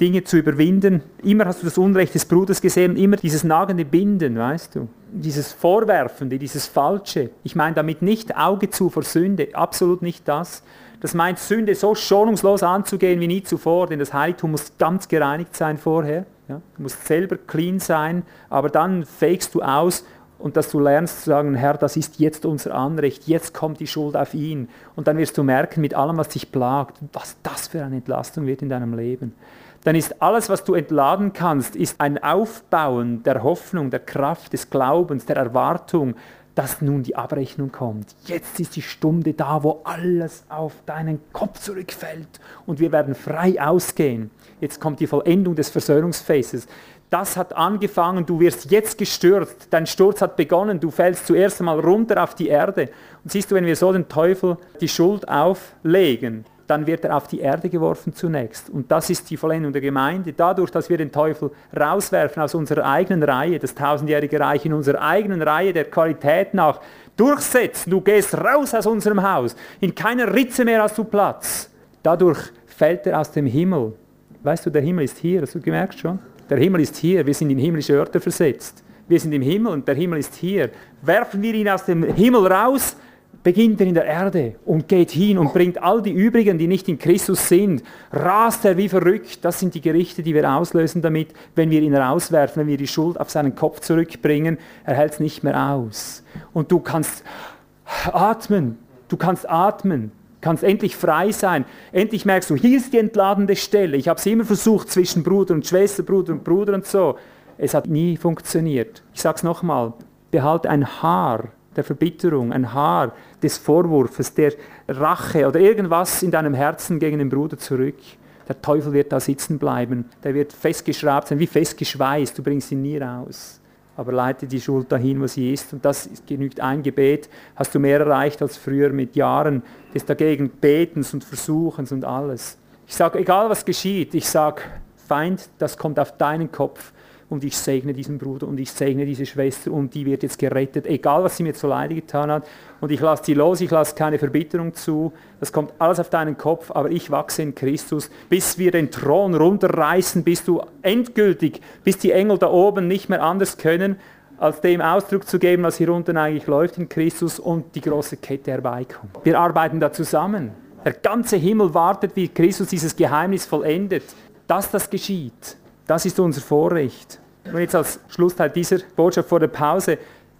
Dinge zu überwinden? Immer hast du das Unrecht des Bruders gesehen, immer dieses nagende Binden, weißt du? Dieses Vorwerfende, dieses Falsche. Ich meine damit nicht Auge zu vor Sünde, absolut nicht das. Das meint Sünde so schonungslos anzugehen wie nie zuvor, denn das Heiligtum muss ganz gereinigt sein vorher. Ja? Du musst selber clean sein, aber dann fakest du aus und dass du lernst zu sagen, Herr, das ist jetzt unser Anrecht, jetzt kommt die Schuld auf ihn. Und dann wirst du merken, mit allem, was dich plagt, was das für eine Entlastung wird in deinem Leben. Dann ist alles, was du entladen kannst, ist ein Aufbauen der Hoffnung, der Kraft, des Glaubens, der Erwartung, dass nun die Abrechnung kommt. Jetzt ist die Stunde da, wo alles auf deinen Kopf zurückfällt und wir werden frei ausgehen. Jetzt kommt die Vollendung des Versöhnungsfestes. Das hat angefangen, du wirst jetzt gestürzt, dein Sturz hat begonnen, du fällst zuerst einmal runter auf die Erde. Und siehst du, wenn wir so den Teufel die Schuld auflegen, dann wird er auf die Erde geworfen zunächst. Und das ist die Vollendung der Gemeinde. Dadurch, dass wir den Teufel rauswerfen aus unserer eigenen Reihe, das tausendjährige Reich in unserer eigenen Reihe der Qualität nach, durchsetzen. Du gehst raus aus unserem Haus. In keiner Ritze mehr hast du Platz. Dadurch fällt er aus dem Himmel. Weißt du, der Himmel ist hier, hast du gemerkt schon? Der Himmel ist hier, wir sind in himmlische Örter versetzt. Wir sind im Himmel und der Himmel ist hier. Werfen wir ihn aus dem Himmel raus, beginnt er in der Erde und geht hin und bringt all die übrigen, die nicht in Christus sind, rast er wie verrückt. Das sind die Gerichte, die wir auslösen damit, wenn wir ihn rauswerfen, wenn wir die Schuld auf seinen Kopf zurückbringen, er hält es nicht mehr aus. Und du kannst atmen, du kannst atmen, kannst endlich frei sein. Endlich merkst du, hier ist die entladene Stelle. Ich habe es immer versucht zwischen Bruder und Schwester, Bruder und Bruder und so. Es hat nie funktioniert. Ich sage es nochmal, behalte ein Haar der Verbitterung, ein Haar des Vorwurfs, der Rache oder irgendwas in deinem Herzen gegen den Bruder zurück. Der Teufel wird da sitzen bleiben, der wird festgeschraubt sein, wie festgeschweißt, du bringst ihn nie raus. Aber leite die Schuld dahin, wo sie ist. Und das genügt ein Gebet. Hast du mehr erreicht als früher mit Jahren des dagegen Betens und Versuchens und alles. Ich sage, egal was geschieht, ich sage, Feind, das kommt auf deinen Kopf und ich segne diesen Bruder und ich segne diese Schwester und die wird jetzt gerettet, egal was sie mir zu Leide getan hat. Und ich lasse sie los, ich lasse keine Verbitterung zu. Das kommt alles auf deinen Kopf, aber ich wachse in Christus, bis wir den Thron runterreißen, bis du endgültig, bis die Engel da oben nicht mehr anders können, als dem Ausdruck zu geben, was hier unten eigentlich läuft in Christus und die große Kette herbeikommt. Wir arbeiten da zusammen. Der ganze Himmel wartet, wie Christus dieses Geheimnis vollendet. Dass das geschieht, das ist unser Vorrecht. Und jetzt als Schlussteil dieser Botschaft vor der Pause,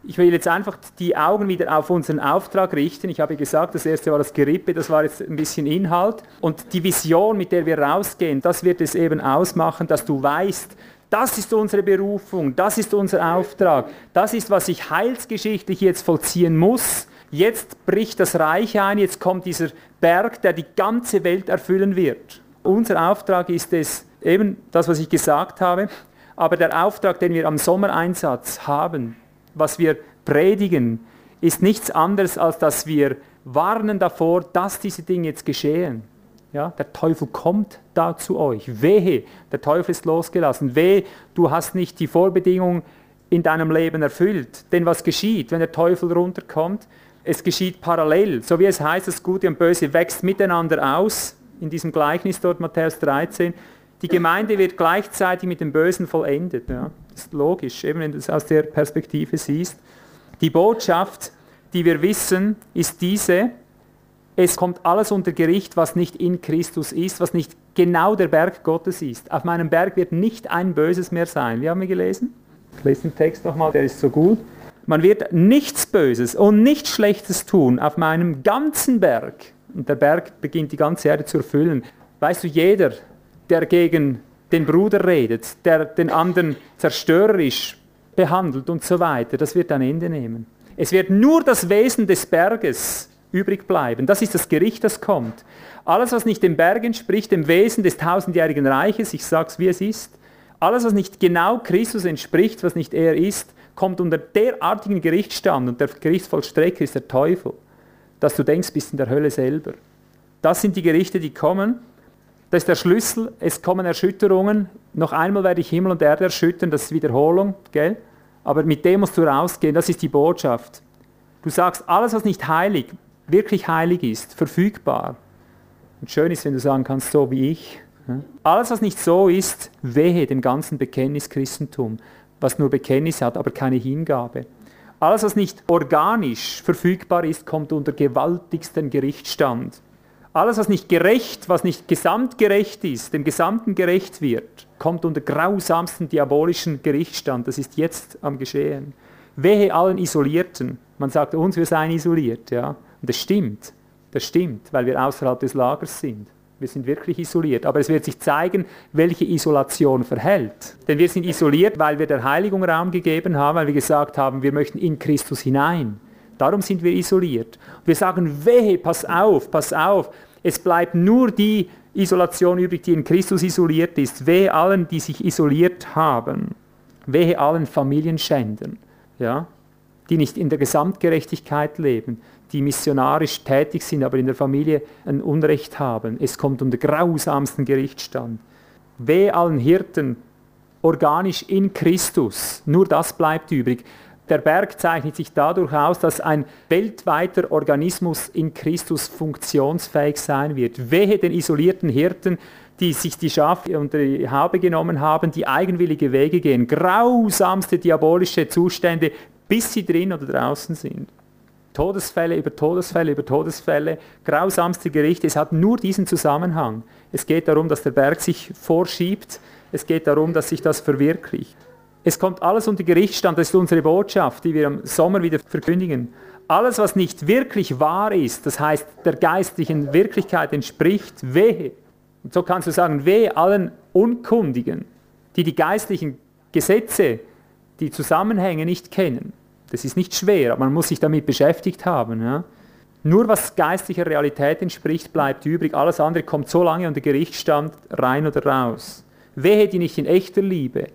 ich will jetzt einfach die Augen wieder auf unseren Auftrag richten. Ich habe gesagt, das erste war das Gerippe, das war jetzt ein bisschen Inhalt. Und die Vision, mit der wir rausgehen, das wird es eben ausmachen, dass du weißt, das ist unsere Berufung, das ist unser Auftrag, das ist, was ich heilsgeschichtlich jetzt vollziehen muss. Jetzt bricht das Reich ein, jetzt kommt dieser Berg, der die ganze Welt erfüllen wird. Unser Auftrag ist es, eben das, was ich gesagt habe. Aber der Auftrag, den wir am Sommereinsatz haben, was wir predigen, ist nichts anderes, als dass wir warnen davor, dass diese Dinge jetzt geschehen. Ja, der Teufel kommt da zu euch. Wehe, der Teufel ist losgelassen. Wehe, du hast nicht die Vorbedingungen in deinem Leben erfüllt. Denn was geschieht, wenn der Teufel runterkommt? Es geschieht parallel. So wie es heißt, das Gute und Böse wächst miteinander aus. In diesem Gleichnis dort, Matthäus 13. Die Gemeinde wird gleichzeitig mit dem Bösen vollendet. Ja. Das ist logisch, eben wenn du es aus der Perspektive siehst. Die Botschaft, die wir wissen, ist diese, es kommt alles unter Gericht, was nicht in Christus ist, was nicht genau der Berg Gottes ist. Auf meinem Berg wird nicht ein Böses mehr sein. Wie haben wir gelesen? Ich lese den Text nochmal, der ist so gut. Man wird nichts Böses und nichts Schlechtes tun auf meinem ganzen Berg. Und der Berg beginnt die ganze Erde zu erfüllen. Weißt du, jeder, der gegen den Bruder redet, der den anderen zerstörerisch behandelt und so weiter, das wird ein Ende nehmen. Es wird nur das Wesen des Berges übrig bleiben. Das ist das Gericht, das kommt. Alles, was nicht dem Berg entspricht, dem Wesen des tausendjährigen Reiches, ich sage es, wie es ist, alles, was nicht genau Christus entspricht, was nicht er ist, kommt unter derartigen Gerichtsstand und der Gerichtsvollstrecker ist der Teufel, dass du denkst, bist in der Hölle selber. Das sind die Gerichte, die kommen das ist der Schlüssel. Es kommen Erschütterungen. Noch einmal werde ich Himmel und Erde erschüttern. Das ist Wiederholung. Gell? Aber mit dem musst du rausgehen. Das ist die Botschaft. Du sagst, alles, was nicht heilig, wirklich heilig ist, verfügbar. Und schön ist, wenn du sagen kannst, so wie ich. Alles, was nicht so ist, wehe dem ganzen Bekenntnis Christentum, was nur Bekenntnis hat, aber keine Hingabe. Alles, was nicht organisch verfügbar ist, kommt unter gewaltigsten Gerichtsstand. Alles, was nicht gerecht, was nicht gesamtgerecht ist, dem Gesamten gerecht wird, kommt unter grausamsten diabolischen Gerichtsstand. Das ist jetzt am Geschehen. Wehe allen Isolierten. Man sagt uns, wir seien isoliert. Ja? Und das stimmt. Das stimmt, weil wir außerhalb des Lagers sind. Wir sind wirklich isoliert. Aber es wird sich zeigen, welche Isolation verhält. Denn wir sind isoliert, weil wir der Heiligung Raum gegeben haben, weil wir gesagt haben, wir möchten in Christus hinein. Darum sind wir isoliert. Wir sagen, wehe, pass auf, pass auf, es bleibt nur die Isolation übrig, die in Christus isoliert ist. Wehe allen, die sich isoliert haben. Wehe allen Familienschändern, ja? die nicht in der Gesamtgerechtigkeit leben, die missionarisch tätig sind, aber in der Familie ein Unrecht haben. Es kommt unter grausamsten Gerichtsstand. Wehe allen Hirten, organisch in Christus. Nur das bleibt übrig. Der Berg zeichnet sich dadurch aus, dass ein weltweiter Organismus in Christus funktionsfähig sein wird. Wehe den isolierten Hirten, die sich die Schafe unter die Haube genommen haben, die eigenwillige Wege gehen. Grausamste diabolische Zustände, bis sie drin oder draußen sind. Todesfälle über Todesfälle über Todesfälle, grausamste Gerichte. Es hat nur diesen Zusammenhang. Es geht darum, dass der Berg sich vorschiebt. Es geht darum, dass sich das verwirklicht. Es kommt alles unter Gerichtsstand, das ist unsere Botschaft, die wir im Sommer wieder verkündigen. Alles, was nicht wirklich wahr ist, das heißt der geistlichen Wirklichkeit entspricht, wehe. Und so kannst du sagen, wehe allen Unkundigen, die die geistlichen Gesetze, die Zusammenhänge nicht kennen. Es ist nicht schwer, aber man muss sich damit beschäftigt haben. Ja? Nur was geistlicher Realität entspricht, bleibt übrig. Alles andere kommt so lange unter Gerichtsstand rein oder raus. Wehe, die nicht in echter Liebe,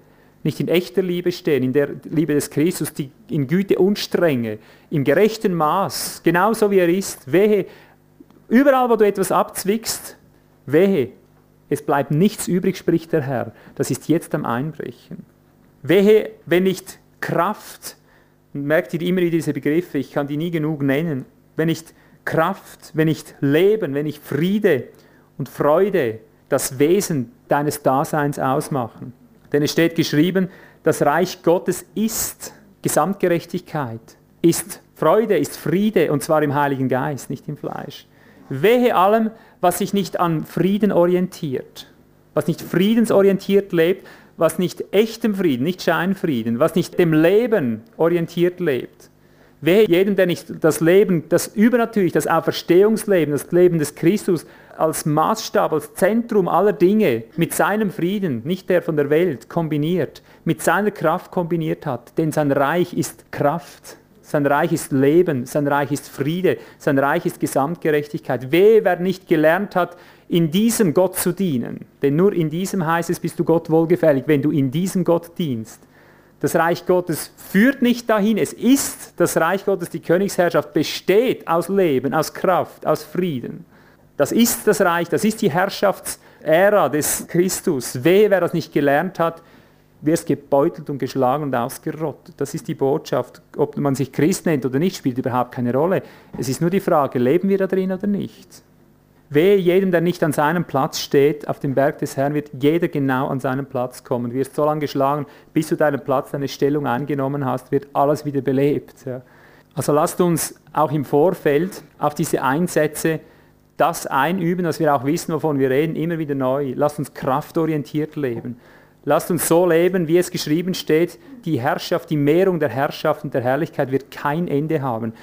nicht in echter Liebe stehen, in der Liebe des Christus, die in Güte und Strenge, im gerechten Maß, genauso wie er ist. Wehe, überall, wo du etwas abzwickst, wehe, es bleibt nichts übrig, spricht der Herr. Das ist jetzt am Einbrechen. Wehe, wenn nicht Kraft, merkt ihr immer wieder diese Begriffe, ich kann die nie genug nennen, wenn nicht Kraft, wenn nicht Leben, wenn nicht Friede und Freude das Wesen deines Daseins ausmachen. Denn es steht geschrieben, das Reich Gottes ist Gesamtgerechtigkeit, ist Freude, ist Friede und zwar im Heiligen Geist, nicht im Fleisch. Wehe allem, was sich nicht an Frieden orientiert, was nicht friedensorientiert lebt, was nicht echtem Frieden, nicht Scheinfrieden, was nicht dem Leben orientiert lebt. Wehe jedem, der nicht das Leben, das übernatürlich, das Auferstehungsleben, das Leben des Christus als Maßstab, als Zentrum aller Dinge mit seinem Frieden, nicht der von der Welt, kombiniert, mit seiner Kraft kombiniert hat. Denn sein Reich ist Kraft. Sein Reich ist Leben, sein Reich ist Friede, sein Reich ist Gesamtgerechtigkeit. Wehe, wer nicht gelernt hat, in diesem Gott zu dienen. Denn nur in diesem heißt es, bist du Gott wohlgefällig, wenn du in diesem Gott dienst. Das Reich Gottes führt nicht dahin, es ist das Reich Gottes, die Königsherrschaft besteht aus Leben, aus Kraft, aus Frieden. Das ist das Reich, das ist die Herrschaftsära des Christus. Wehe, wer das nicht gelernt hat, wirst gebeutelt und geschlagen und ausgerottet. Das ist die Botschaft. Ob man sich Christ nennt oder nicht, spielt überhaupt keine Rolle. Es ist nur die Frage, leben wir da drin oder nicht? Wehe jedem, der nicht an seinem Platz steht, auf dem Berg des Herrn wird jeder genau an seinen Platz kommen. Wirst so lange geschlagen, bis du deinen Platz, deine Stellung eingenommen hast, wird alles wieder belebt. Also lasst uns auch im Vorfeld auf diese Einsätze das einüben, dass wir auch wissen, wovon wir reden, immer wieder neu. Lasst uns kraftorientiert leben. Lasst uns so leben, wie es geschrieben steht, die Herrschaft, die Mehrung der Herrschaft und der Herrlichkeit wird kein Ende haben.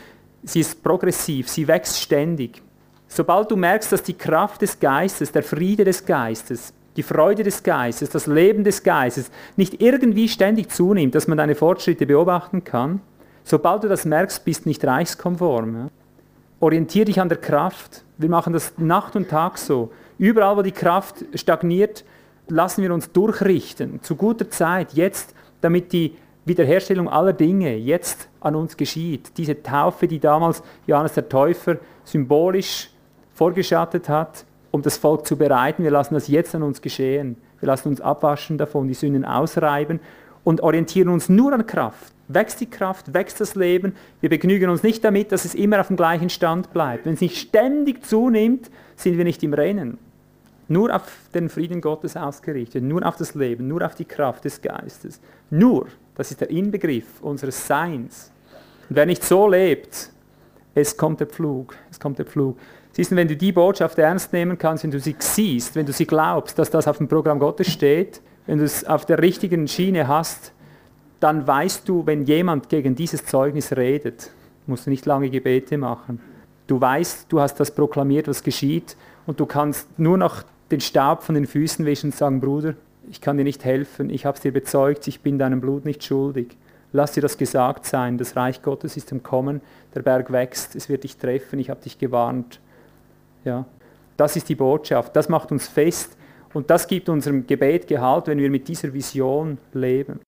Sie ist progressiv, sie wächst ständig. Sobald du merkst, dass die Kraft des Geistes, der Friede des Geistes, die Freude des Geistes, das Leben des Geistes nicht irgendwie ständig zunimmt, dass man deine Fortschritte beobachten kann, sobald du das merkst, bist nicht reichskonform. Orientier dich an der Kraft. Wir machen das Nacht und Tag so. Überall, wo die Kraft stagniert, lassen wir uns durchrichten, zu guter Zeit, jetzt, damit die Wiederherstellung aller Dinge jetzt an uns geschieht. Diese Taufe, die damals Johannes der Täufer symbolisch vorgeschattet hat, um das Volk zu bereiten, wir lassen das jetzt an uns geschehen. Wir lassen uns abwaschen davon, die Sünden ausreiben und orientieren uns nur an Kraft. Wächst die Kraft, wächst das Leben. Wir begnügen uns nicht damit, dass es immer auf dem gleichen Stand bleibt. Wenn es nicht ständig zunimmt, sind wir nicht im Rennen nur auf den Frieden Gottes ausgerichtet, nur auf das Leben, nur auf die Kraft des Geistes. Nur, das ist der Inbegriff unseres Seins. Und wer nicht so lebt, es kommt der Pflug, es kommt der Pflug. Siehst du, wenn du die Botschaft ernst nehmen kannst, wenn du sie siehst, wenn du sie glaubst, dass das auf dem Programm Gottes steht, wenn du es auf der richtigen Schiene hast, dann weißt du, wenn jemand gegen dieses Zeugnis redet, musst du nicht lange Gebete machen. Du weißt, du hast das proklamiert, was geschieht, und du kannst nur noch den Staub von den Füßen wischen und sagen, Bruder, ich kann dir nicht helfen, ich habe es dir bezeugt, ich bin deinem Blut nicht schuldig. Lass dir das gesagt sein, das Reich Gottes ist im Kommen, der Berg wächst, es wird dich treffen, ich habe dich gewarnt. Ja, das ist die Botschaft, das macht uns fest und das gibt unserem Gebet Gehalt, wenn wir mit dieser Vision leben.